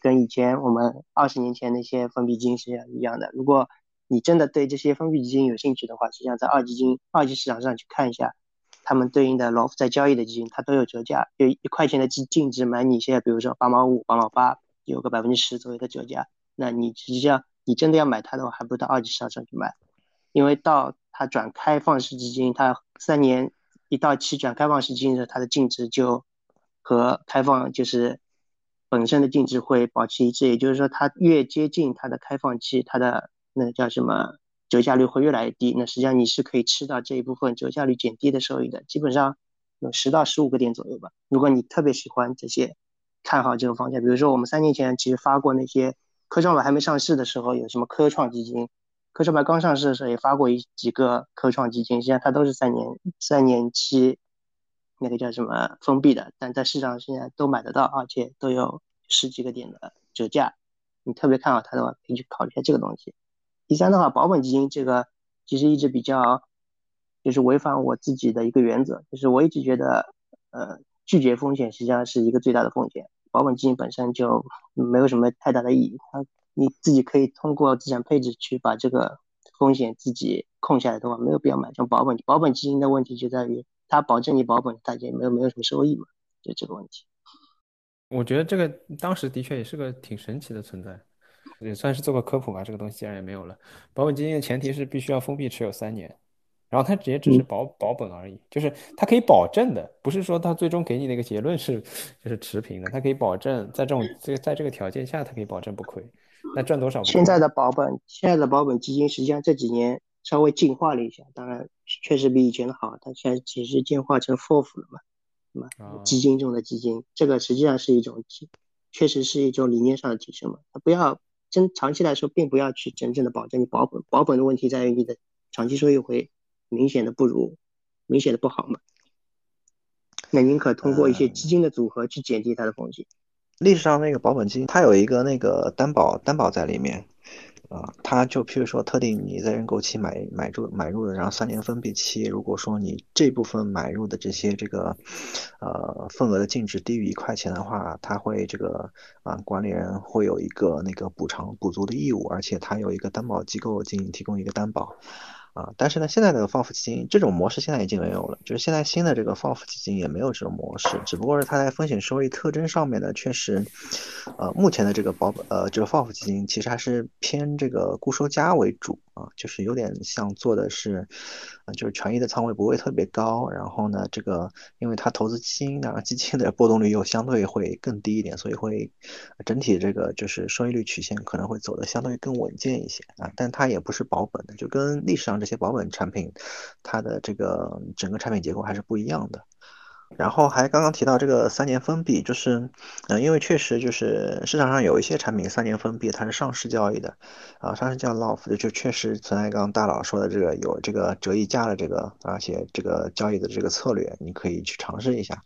跟以前我们二十年前那些封闭基金是一样的。如果你真的对这些封闭基金有兴趣的话，实际上在二级金二级市场上去看一下，他们对应的 LOF 在交易的基金，它都有折价，就一块钱的净净值买你现在比如说八毛五、八毛八，有个百分之十左右的折价。那你实际上你真的要买它的话，还不到二级市场上去买，因为到它转开放式基金，它三年一到期转开放式基金的时候，它的净值就和开放就是本身的净值会保持一致，也就是说它越接近它的开放期，它的那叫什么折价率会越来越低？那实际上你是可以吃到这一部分折价率减低的收益的，基本上有十到十五个点左右吧。如果你特别喜欢这些，看好这个方向，比如说我们三年前其实发过那些科创板还没上市的时候，有什么科创基金，科创板刚上市的时候也发过一几个科创基金，实际上它都是三年三年期那个叫什么封闭的，但在市场现在都买得到，而且都有十几个点的折价。你特别看好它的话，可以去考虑一下这个东西。第三的话，保本基金这个其实一直比较，就是违反我自己的一个原则，就是我一直觉得，呃，拒绝风险实际上是一个最大的风险。保本基金本身就没有什么太大的意义，它你自己可以通过资产配置去把这个风险自己控下来的话，没有必要买这种保本。保本基金的问题就在于它保证你保本，大家也没有没有什么收益嘛，就这个问题。我觉得这个当时的确也是个挺神奇的存在。也算是做个科普吧，这个东西既然也没有了。保本基金的前提是必须要封闭持有三年，然后它直接只是保保本而已，就是它可以保证的，不是说它最终给你那个结论是就是持平的，它可以保证在这种这个在这个条件下，它可以保证不亏。那赚多少？现在的保本，现在的保本基金实际上这几年稍微进化了一下，当然确实比以前的好，它现在其实进化成 FOF 了嘛，嘛基金中的基金，这个实际上是一种确实是一种理念上的提升嘛，它不要。真长期来说，并不要去真正的保证你保本，保本的问题在于你的长期收益会明显的不如，明显的不好嘛。那您可通过一些基金的组合去减低它的风险。历史上那个保本基金，它有一个那个担保担保在里面。啊，他就譬如说，特定你在认购期买买入买入的，然后三年封闭期，如果说你这部分买入的这些这个，呃，份额的净值低于一块钱的话，他会这个啊，管理人会有一个那个补偿补足的义务，而且他有一个担保机构进行提供一个担保，啊，但是呢，现在的放付基金这种模式现在已经没有了，就是现在新的这个放付基金也没有这种模式，只不过是它在风险收益特征上面呢，确实，呃，目前的这个保呃这个放付基金其实还是偏这个固收加为主啊，就是有点像做的是，呃，就是权益的仓位不会特别高，然后呢，这个因为它投资基金啊，基金的波动率又相对会更低一点，所以会整体这个就是收益率曲线可能会走的相对更稳健一些啊，但它也不是保本的，就跟历史上。这些保本产品，它的这个整个产品结构还是不一样的。然后还刚刚提到这个三年封闭，就是，嗯，因为确实就是市场上有一些产品三年封闭，它是上市交易的，啊，上市交易 LOF 就确实存在刚刚大佬说的这个有这个折溢价的这个，而且这个交易的这个策略，你可以去尝试一下。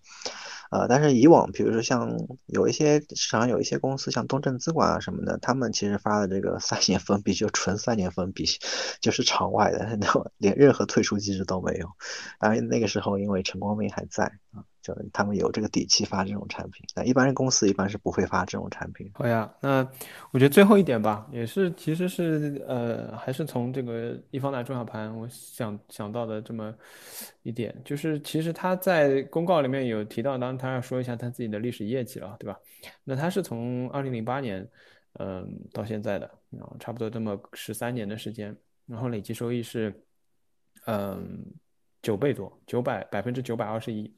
呃，但是以往，比如说像有一些市场有一些公司，像东证资管啊什么的，他们其实发的这个三年封闭就纯三年封闭，就是场外的，连任何退出机制都没有。当然那个时候因为陈光明还在啊。就他们有这个底气发这种产品，那一般公司一般是不会发这种产品。好呀，那我觉得最后一点吧，也是其实是呃，还是从这个易方达中小盘，我想想到的这么一点，就是其实他在公告里面有提到，当然他要说一下他自己的历史业绩了，对吧？那他是从二零零八年嗯到现在的，然后差不多这么十三年的时间，然后累计收益是嗯九倍多，九百百分之九百二十一。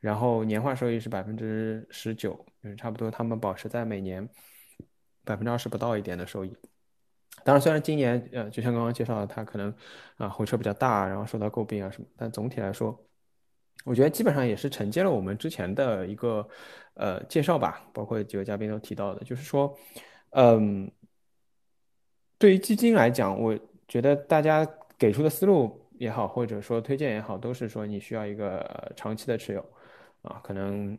然后年化收益是百分之十九，就是差不多他们保持在每年百分之二十不到一点的收益。当然，虽然今年呃，就像刚刚介绍的，它可能啊回撤比较大，然后受到诟病啊什么，但总体来说，我觉得基本上也是承接了我们之前的一个呃介绍吧，包括几位嘉宾都提到的，就是说，嗯，对于基金来讲，我觉得大家给出的思路也好，或者说推荐也好，都是说你需要一个长期的持有。啊，可能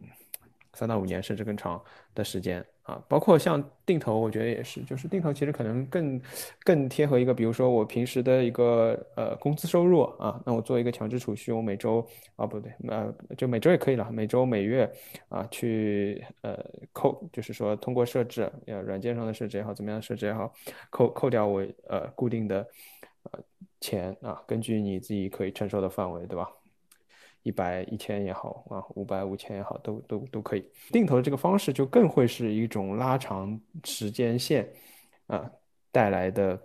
三到五年甚至更长的时间啊，包括像定投，我觉得也是，就是定投其实可能更更贴合一个，比如说我平时的一个呃工资收入啊，那我做一个强制储蓄，我每周啊不对，呃就每周也可以了，每周每月啊去呃扣，就是说通过设置呃软件上的设置也好，怎么样设置也好，扣扣掉我呃固定的呃钱啊，根据你自己可以承受的范围，对吧？一百一千也好啊，五百五千也好，都都都可以。定投的这个方式就更会是一种拉长时间线啊带来的。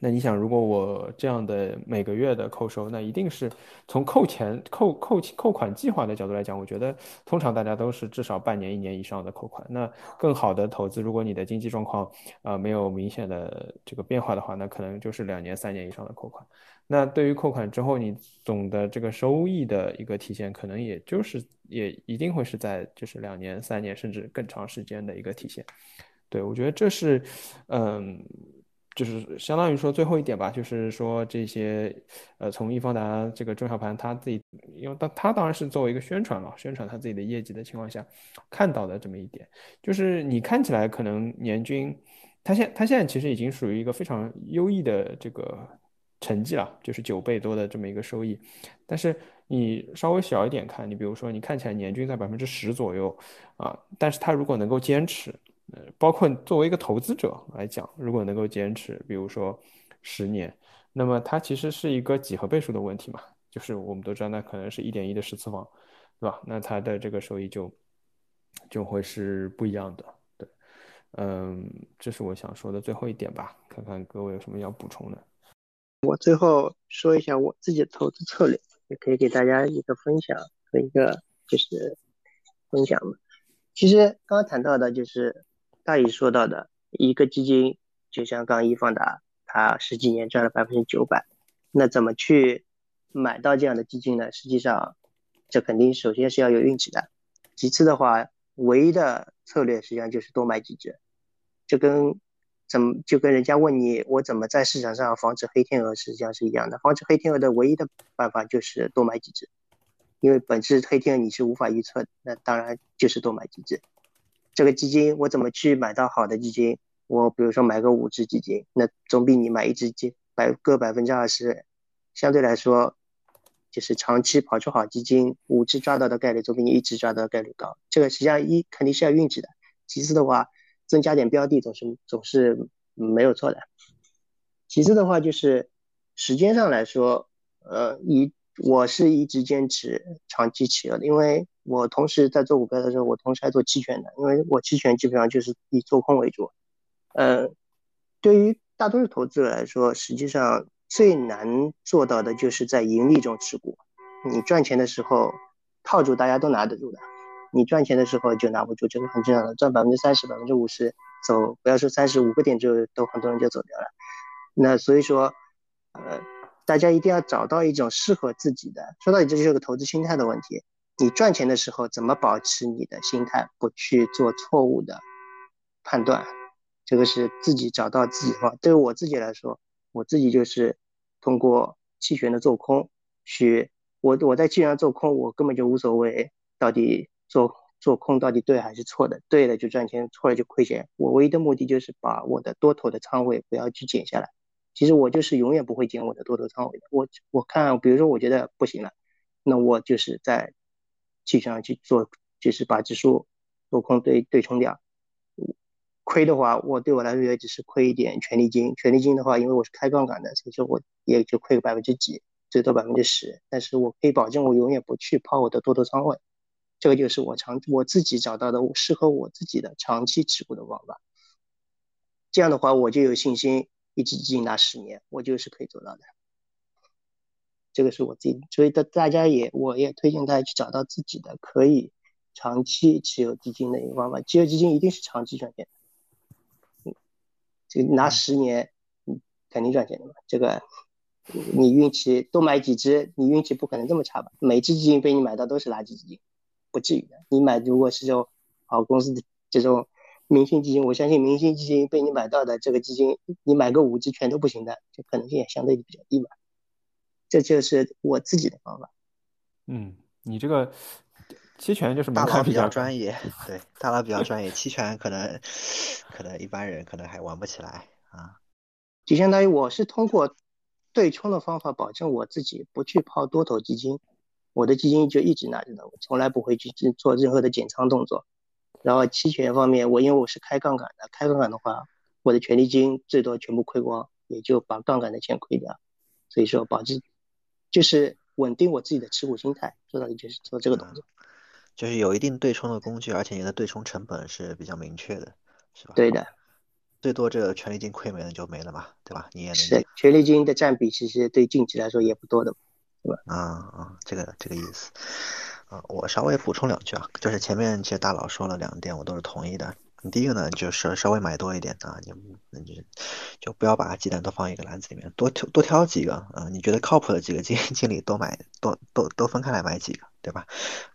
那你想，如果我这样的每个月的扣收，那一定是从扣钱、扣扣扣款计划的角度来讲，我觉得通常大家都是至少半年、一年以上的扣款。那更好的投资，如果你的经济状况啊没有明显的这个变化的话，那可能就是两年、三年以上的扣款。那对于扣款之后，你总的这个收益的一个体现，可能也就是也一定会是在就是两年、三年甚至更长时间的一个体现。对我觉得这是，嗯，就是相当于说最后一点吧，就是说这些呃，从易方达这个中小盘他自己，因为他他当然是作为一个宣传了，宣传他自己的业绩的情况下看到的这么一点，就是你看起来可能年均，他现他现在其实已经属于一个非常优异的这个。成绩了，就是九倍多的这么一个收益，但是你稍微小一点看，你比如说你看起来年均在百分之十左右啊，但是它如果能够坚持，呃，包括作为一个投资者来讲，如果能够坚持，比如说十年，那么它其实是一个几何倍数的问题嘛，就是我们都知道那可能是一点一的十次方，对吧？那它的这个收益就就会是不一样的，对，嗯，这是我想说的最后一点吧，看看各位有什么要补充的。我最后说一下我自己的投资策略，也可以给大家一个分享和一个就是分享嘛。其实刚刚谈到的就是大宇说到的一个基金，就像刚一放达，它十几年赚了百分之九百，那怎么去买到这样的基金呢？实际上，这肯定首先是要有运气的，其次的话，唯一的策略实际上就是多买几只，这跟。怎么就跟人家问你我怎么在市场上防止黑天鹅实际上是一样的？防止黑天鹅的唯一的办法就是多买几只，因为本质黑天鹅你是无法预测的，那当然就是多买几只。这个基金我怎么去买到好的基金？我比如说买个五只基金，那总比你买一只基百各百分之二十，相对来说就是长期跑出好基金，五只抓到的概率总比你一只抓到的概率高。这个实际上一肯定是要运气的，其次的话。增加点标的总是总是没有错的。其次的话就是，时间上来说，呃，一我是一直坚持长期持有的，因为我同时在做股票的时候，我同时还做期权的，因为我期权基本上就是以做空为主。呃，对于大多数投资者来说，实际上最难做到的就是在盈利中持股。你赚钱的时候套住，大家都拿得住的；你赚钱的时候就拿不住，这个很正常的。赚百分之三十、百分之五十走，不要说三十五个点就都很多人就走掉了。那所以说，呃，大家一定要找到一种适合自己的。说到底，这就是个投资心态的问题。你赚钱的时候怎么保持你的心态，不去做错误的判断？这个是自己找到自己的方法。对于我自己来说，我自己就是通过期权的做空去，我我在期权上做空，我根本就无所谓到底做做空到底对还是错的，对了就赚钱，错了就亏钱。我唯一的目的就是把我的多头的仓位不要去减下来。其实我就是永远不会减我的多头仓位的。我我看，比如说我觉得不行了，那我就是在期权上去做，就是把指数做空对对冲掉。亏的话，我对我来说也只是亏一点权利金。权利金的话，因为我是开杠杆的，所以说我也就亏个百分之几，最多百分之十。但是我可以保证，我永远不去抛我的多头仓位。这个就是我长我自己找到的适合我自己的长期持股的方法。这样的话，我就有信心，一只基金拿十年，我就是可以做到的。这个是我自己，所以大大家也，我也推荐大家去找到自己的可以长期持有基金的一个方法。持有基金一定是长期赚钱。这个拿十年，嗯，肯定赚钱的嘛。这个，你运气多买几只，你运气不可能这么差吧？每只基金被你买到都是垃圾基金，不至于的。你买如果是这种好公司的这种明星基金，我相信明星基金被你买到的这个基金，你买个五只全都不行的，这可能性也相对比较低吧。这就是我自己的方法。嗯，你这个。期权就是大佬比较专业，对，大佬比较专业。期权可能可能一般人可能还玩不起来啊。就相当于我是通过对冲的方法，保证我自己不去抛多头基金，我的基金就一直拿着的，我从来不会去做任何的减仓动作。然后期权方面，我因为我是开杠杆的，开杠杆的话，我的权利金最多全部亏光，也就把杠杆的钱亏掉。所以说，保持就是稳定我自己的持股心态，做到的就是做这个动作。就是有一定对冲的工具，而且你的对冲成本是比较明确的，是吧？对的，最多这个权利金亏没了就没了嘛，对吧？你也能是权利金的占比其实对近期来说也不多的，对吧？啊啊，这个这个意思我稍微补充两句啊，就是前面其实大佬说了两点，我都是同意的。第一个呢，就是稍微买多一点啊，你那就就不要把鸡蛋都放一个篮子里面，多挑多挑几个啊，你觉得靠谱的几个基金 经理多买，多多多分开来买几个，对吧？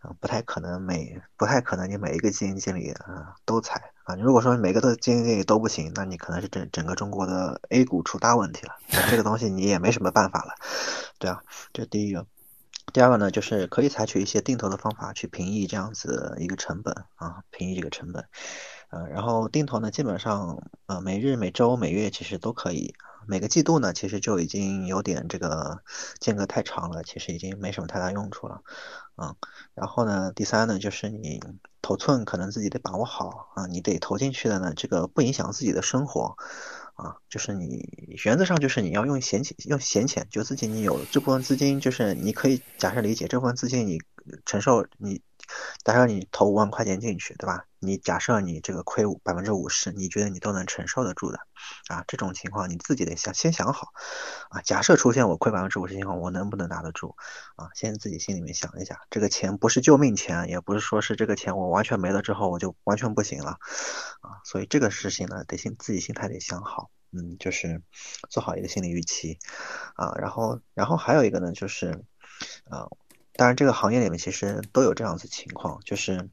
啊，不太可能每不太可能你每一个基金经理啊都踩啊，如果说每个的基金经理都不行，那你可能是整整个中国的 A 股出大问题了，这个东西你也没什么办法了，对啊，这是第一个。第二个呢，就是可以采取一些定投的方法去平抑这样子一个成本啊，平抑这个成本。呃，然后定投呢，基本上呃每日、每周、每月其实都可以，每个季度呢其实就已经有点这个间隔太长了，其实已经没什么太大用处了，嗯，然后呢，第三呢就是你头寸可能自己得把握好啊，你得投进去的呢，这个不影响自己的生活，啊，就是你原则上就是你要用闲钱，用闲钱，就自己你有这部分资金，就是你可以假设理解这部分资金你承受你。假设你投五万块钱进去，对吧？你假设你这个亏百分之五十，你觉得你都能承受得住的啊？这种情况你自己得想先想好啊。假设出现我亏百分之五十情况，我能不能拿得住啊？先自己心里面想一下，这个钱不是救命钱，也不是说是这个钱我完全没了之后我就完全不行了啊。所以这个事情呢，得心自己心态得想好，嗯，就是做好一个心理预期啊。然后，然后还有一个呢，就是啊。当然，这个行业里面其实都有这样子情况，就是，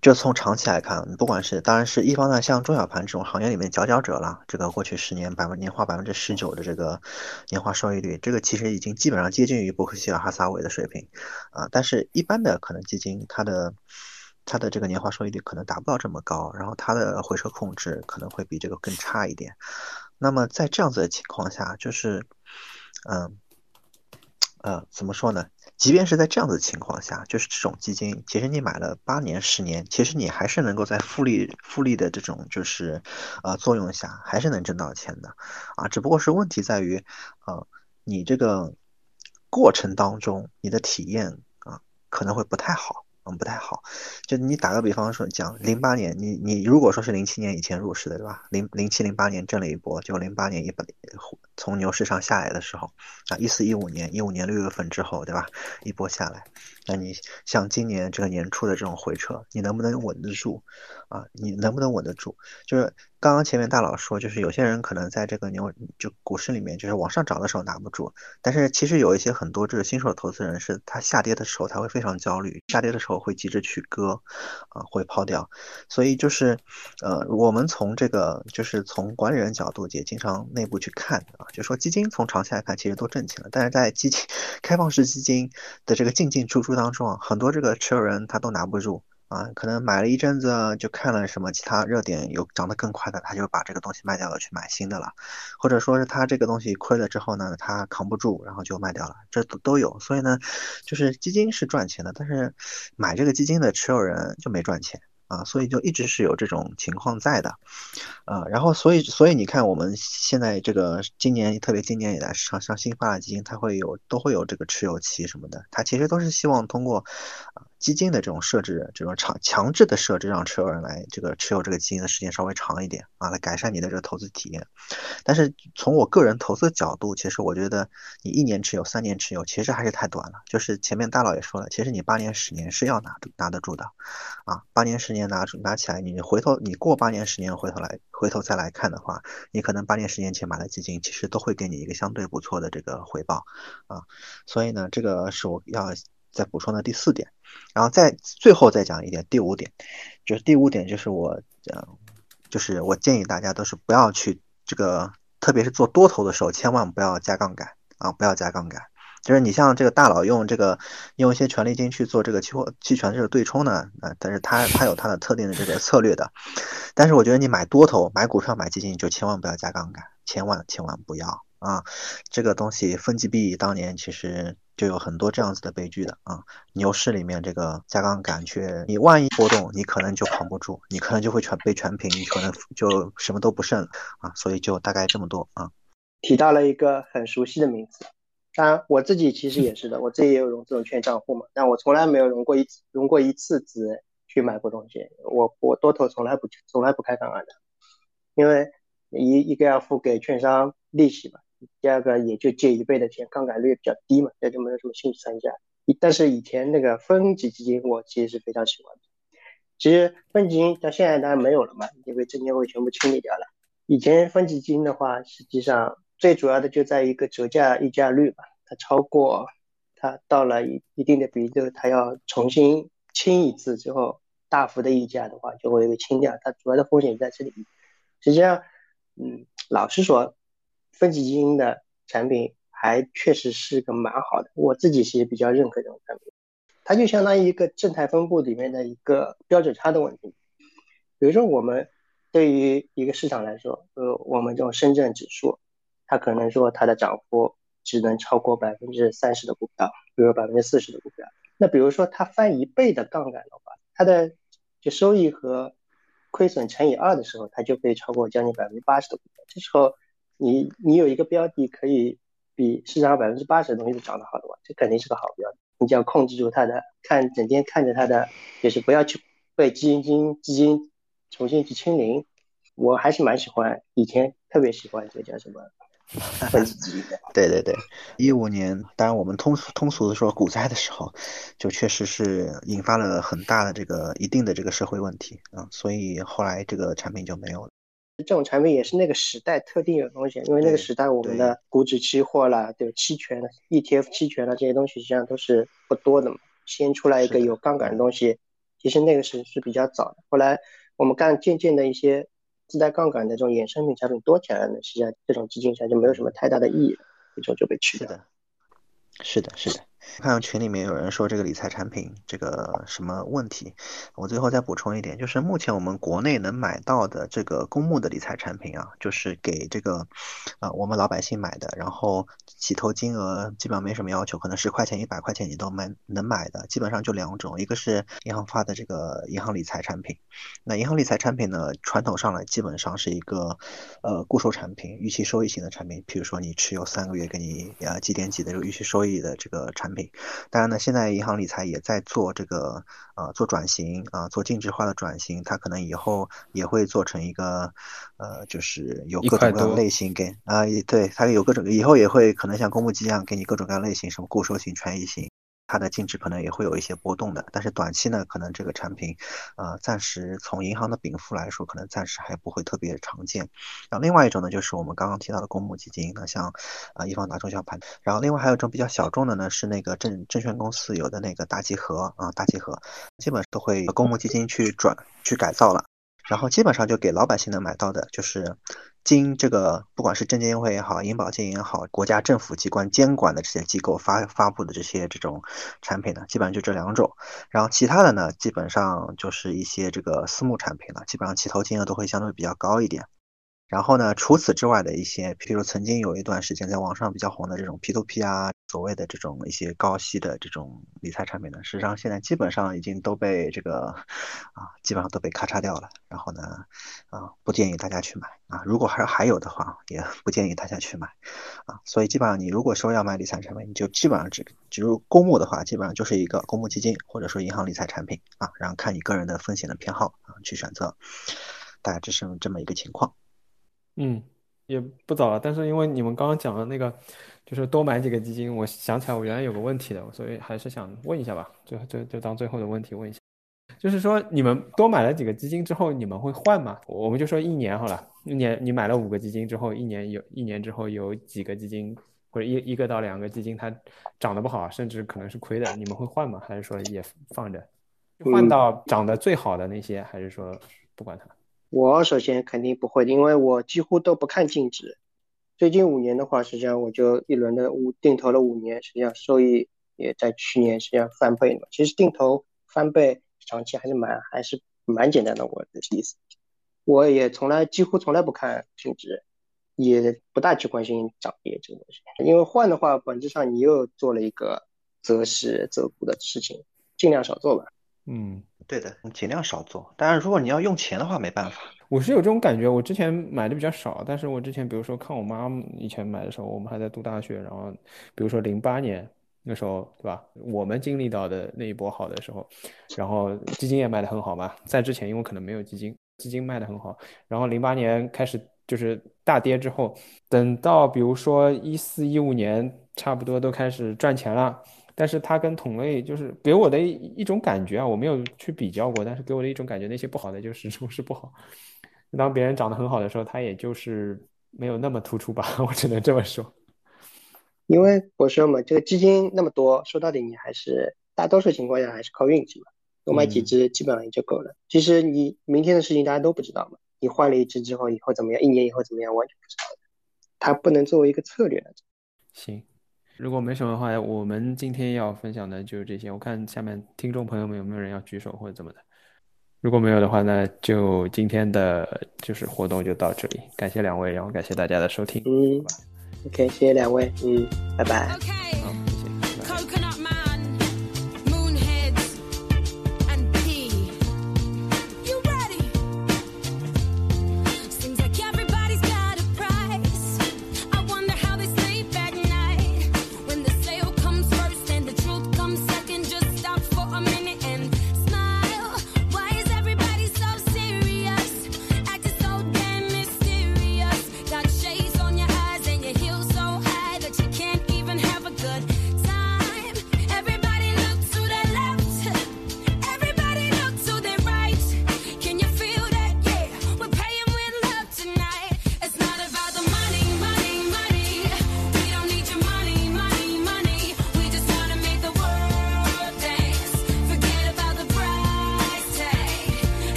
就从长期来看，不管是当然是一方呢，像中小盘这种行业里面佼佼者了，这个过去十年百分年化百分之十九的这个年化收益率，这个其实已经基本上接近于伯克希尔哈撒韦的水平啊。但是，一般的可能基金，它的它的这个年化收益率可能达不到这么高，然后它的回撤控制可能会比这个更差一点。那么在这样子的情况下，就是，嗯。呃，怎么说呢？即便是在这样的情况下，就是这种基金，其实你买了八年、十年，其实你还是能够在复利、复利的这种就是呃作用下，还是能挣到钱的啊。只不过是问题在于，呃，你这个过程当中你的体验啊可能会不太好。嗯，不太好。就你打个比方说，讲零八年，你你如果说是零七年以前入市的，对吧？零零七零八年挣了一波，就零八年一本从牛市上下来的时候，啊，一四一五年一五年六月份之后，对吧？一波下来，那你像今年这个年初的这种回撤，你能不能稳得住？啊，你能不能稳得住？就是刚刚前面大佬说，就是有些人可能在这个牛就股市里面，就是往上涨的时候拿不住，但是其实有一些很多这个新手投资人是他下跌的时候他会非常焦虑，下跌的时候会急着去割，啊，会抛掉。所以就是，呃，我们从这个就是从管理人角度也经常内部去看啊，就说基金从长期来看其实都挣钱了，但是在基金 开放式基金的这个进进出出当中啊，很多这个持有人他都拿不住。啊，可能买了一阵子，就看了什么其他热点有涨得更快的，他就把这个东西卖掉了，去买新的了，或者说是他这个东西亏了之后呢，他扛不住，然后就卖掉了，这都都有。所以呢，就是基金是赚钱的，但是买这个基金的持有人就没赚钱。啊，所以就一直是有这种情况在的，啊，然后所以所以你看我们现在这个今年特别今年以来，市场上新发的基金，它会有都会有这个持有期什么的，它其实都是希望通过啊基金的这种设置，这种强强制的设置，让持有人来这个持有这个基金的时间稍微长一点啊，来改善你的这个投资体验。但是从我个人投资角度，其实我觉得你一年持有、三年持有，其实还是太短了。就是前面大佬也说了，其实你八年、十年是要拿拿得住的，啊，八年、十年。拿出拿起来，你回头你过八年十年回头来回头再来看的话，你可能八年十年前买的基金，其实都会给你一个相对不错的这个回报啊。所以呢，这个是我要再补充的第四点，然后再最后再讲一点，第五点，就是第五点就是我讲，就是我建议大家都是不要去这个，特别是做多头的时候，千万不要加杠杆啊，不要加杠杆。就是你像这个大佬用这个用一些权利金去做这个期货期权这个对冲呢，啊，但是他他有他的特定的这个策略的，但是我觉得你买多头买股票买基金就千万不要加杠杆，千万千万不要啊！这个东西分级币当年其实就有很多这样子的悲剧的啊，牛市里面这个加杠杆却你万一波动，你可能就扛不住，你可能就会全被全平，你可能就什么都不剩了啊！所以就大概这么多啊。提到了一个很熟悉的名字。当然，我自己其实也是的，我自己也有融资融券账户嘛，但我从来没有融过一次，融过一次资去买过东西。我我多头从来不从来不开杠杆的，因为一一个要付给券商利息嘛，第二个也就借一倍的钱，杠杆率比较低嘛，这就没有什么兴趣参加。但是以前那个分级基金，我其实是非常喜欢的。其实分级基金到现在当然没有了嘛，因为证监会全部清理掉了。以前分级基金的话，实际上。最主要的就在一个折价溢价率吧，它超过，它到了一一定的比例，它要重新清一次之后，大幅的溢价的话就会被清掉。它主要的风险在这里。实际上，嗯，老实说，分级基金的产品还确实是个蛮好的，我自己是比较认可这种产品。它就相当于一个正态分布里面的一个标准差的问题。比如说，我们对于一个市场来说，呃，我们这种深圳指数。它可能说它的涨幅只能超过百分之三十的股票，比如百分之四十的股票。那比如说它翻一倍的杠杆的话，它的就收益和亏损乘以二的时候，它就可以超过将近百分之八十的股票。这时候你你有一个标的可以比市场上百分之八十的东西都涨得好的话，这肯定是个好标的。你就要控制住它的，看整天看着它的，就是不要去被基金金基金重新去清零。我还是蛮喜欢，以前特别喜欢这个叫什么？对对对，一五年，当然我们通俗通俗的说股灾的时候，就确实是引发了很大的这个一定的这个社会问题啊，所以后来这个产品就没有了。这种产品也是那个时代特定的东西，因为那个时代我们的股指期货啦，对期权的 ETF 期权啦这些东西实际上都是不多的嘛。先出来一个有杠杆的东西，其实那个是是比较早的。后来我们干渐渐的一些。自带杠杆的这种衍生品产品多起来了，实际上这种基金上就没有什么太大的意义了，最终就被去掉。是的，是的，是的。看到群里面有人说这个理财产品这个什么问题，我最后再补充一点，就是目前我们国内能买到的这个公募的理财产品啊，就是给这个啊我们老百姓买的，然后起投金额基本上没什么要求，可能十块钱、一百块钱你都买能买的，基本上就两种，一个是银行发的这个银行理财产品，那银行理财产品呢，传统上来基本上是一个呃固收产品、预期收益型的产品，比如说你持有三个月给你呃几点几的这个预期收益的这个产品。当然呢，现在银行理财也在做这个，呃，做转型啊，做净值化的转型。它可能以后也会做成一个，呃，就是有各种各样类型给啊，对，它有各种，以后也会可能像公募基金一样给你各种各样类型，什么固收型、权益型。它的净值可能也会有一些波动的，但是短期呢，可能这个产品，呃，暂时从银行的禀赋来说，可能暂时还不会特别常见。然后另外一种呢，就是我们刚刚提到的公募基金，那像啊易方达中小盘。然后另外还有一种比较小众的呢，是那个证证券公司有的那个大集合啊，大集合基本都会公募基金去转去改造了，然后基本上就给老百姓能买到的就是。经这个不管是证监会也好，银保监也好，国家政府机关监管的这些机构发发布的这些这种产品呢，基本上就这两种。然后其他的呢，基本上就是一些这个私募产品了，基本上起投金额都会相对比较高一点。然后呢，除此之外的一些，譬如曾经有一段时间在网上比较红的这种 P2P 啊，所谓的这种一些高息的这种理财产品呢，实际上现在基本上已经都被这个啊，基本上都被咔嚓掉了。然后呢，啊，不建议大家去买啊。如果还还有的话，也不建议大家去买啊。所以基本上你如果说要买理财产品，你就基本上只只如公募的话，基本上就是一个公募基金或者说银行理财产品啊，然后看你个人的风险的偏好啊去选择，大概只是这么一个情况。嗯，也不早了，但是因为你们刚刚讲的那个，就是多买几个基金，我想起来我原来有个问题的，所以还是想问一下吧，就就就当最后的问题问一下，就是说你们多买了几个基金之后，你们会换吗？我们就说一年好了，一年你买了五个基金之后，一年有一年之后有几个基金或者一一个到两个基金它涨得不好，甚至可能是亏的，你们会换吗？还是说也放着，换到涨得最好的那些，还是说不管它？我首先肯定不会，因为我几乎都不看净值。最近五年的话，实际上我就一轮的五定投了五年，实际上收益也在去年实际上翻倍了。其实定投翻倍长期还是蛮还是蛮简单的，我的意思。我也从来几乎从来不看净值，也不大去关心涨跌这个东西。因为换的话，本质上你又做了一个择时择股的事情，尽量少做吧。嗯。对的，尽量少做。当然，如果你要用钱的话，没办法。我是有这种感觉，我之前买的比较少，但是我之前比如说看我妈以前买的时候，我们还在读大学，然后比如说零八年那时候，对吧？我们经历到的那一波好的时候，然后基金也卖得很好嘛。在之前，因为可能没有基金，基金卖得很好。然后零八年开始就是大跌之后，等到比如说一四一五年，差不多都开始赚钱了。但是它跟同类就是给我的一一种感觉啊，我没有去比较过，但是给我的一种感觉，那些不好的就始终是不好。当别人长得很好的时候，它也就是没有那么突出吧，我只能这么说。因为我说嘛，这个基金那么多，说到底你还是大多数情况下还是靠运气嘛，多买几只基本上也就够了。其实你明天的事情大家都不知道嘛，你换了一只之后以后怎么样，一年以后怎么样完全不知道的，它不能作为一个策略来做。行。如果没什么的话，我们今天要分享的就是这些。我看下面听众朋友们有没有人要举手或者怎么的。如果没有的话，那就今天的就是活动就到这里。感谢两位，然后感谢大家的收听。嗯，OK，谢谢两位。嗯，拜拜。good.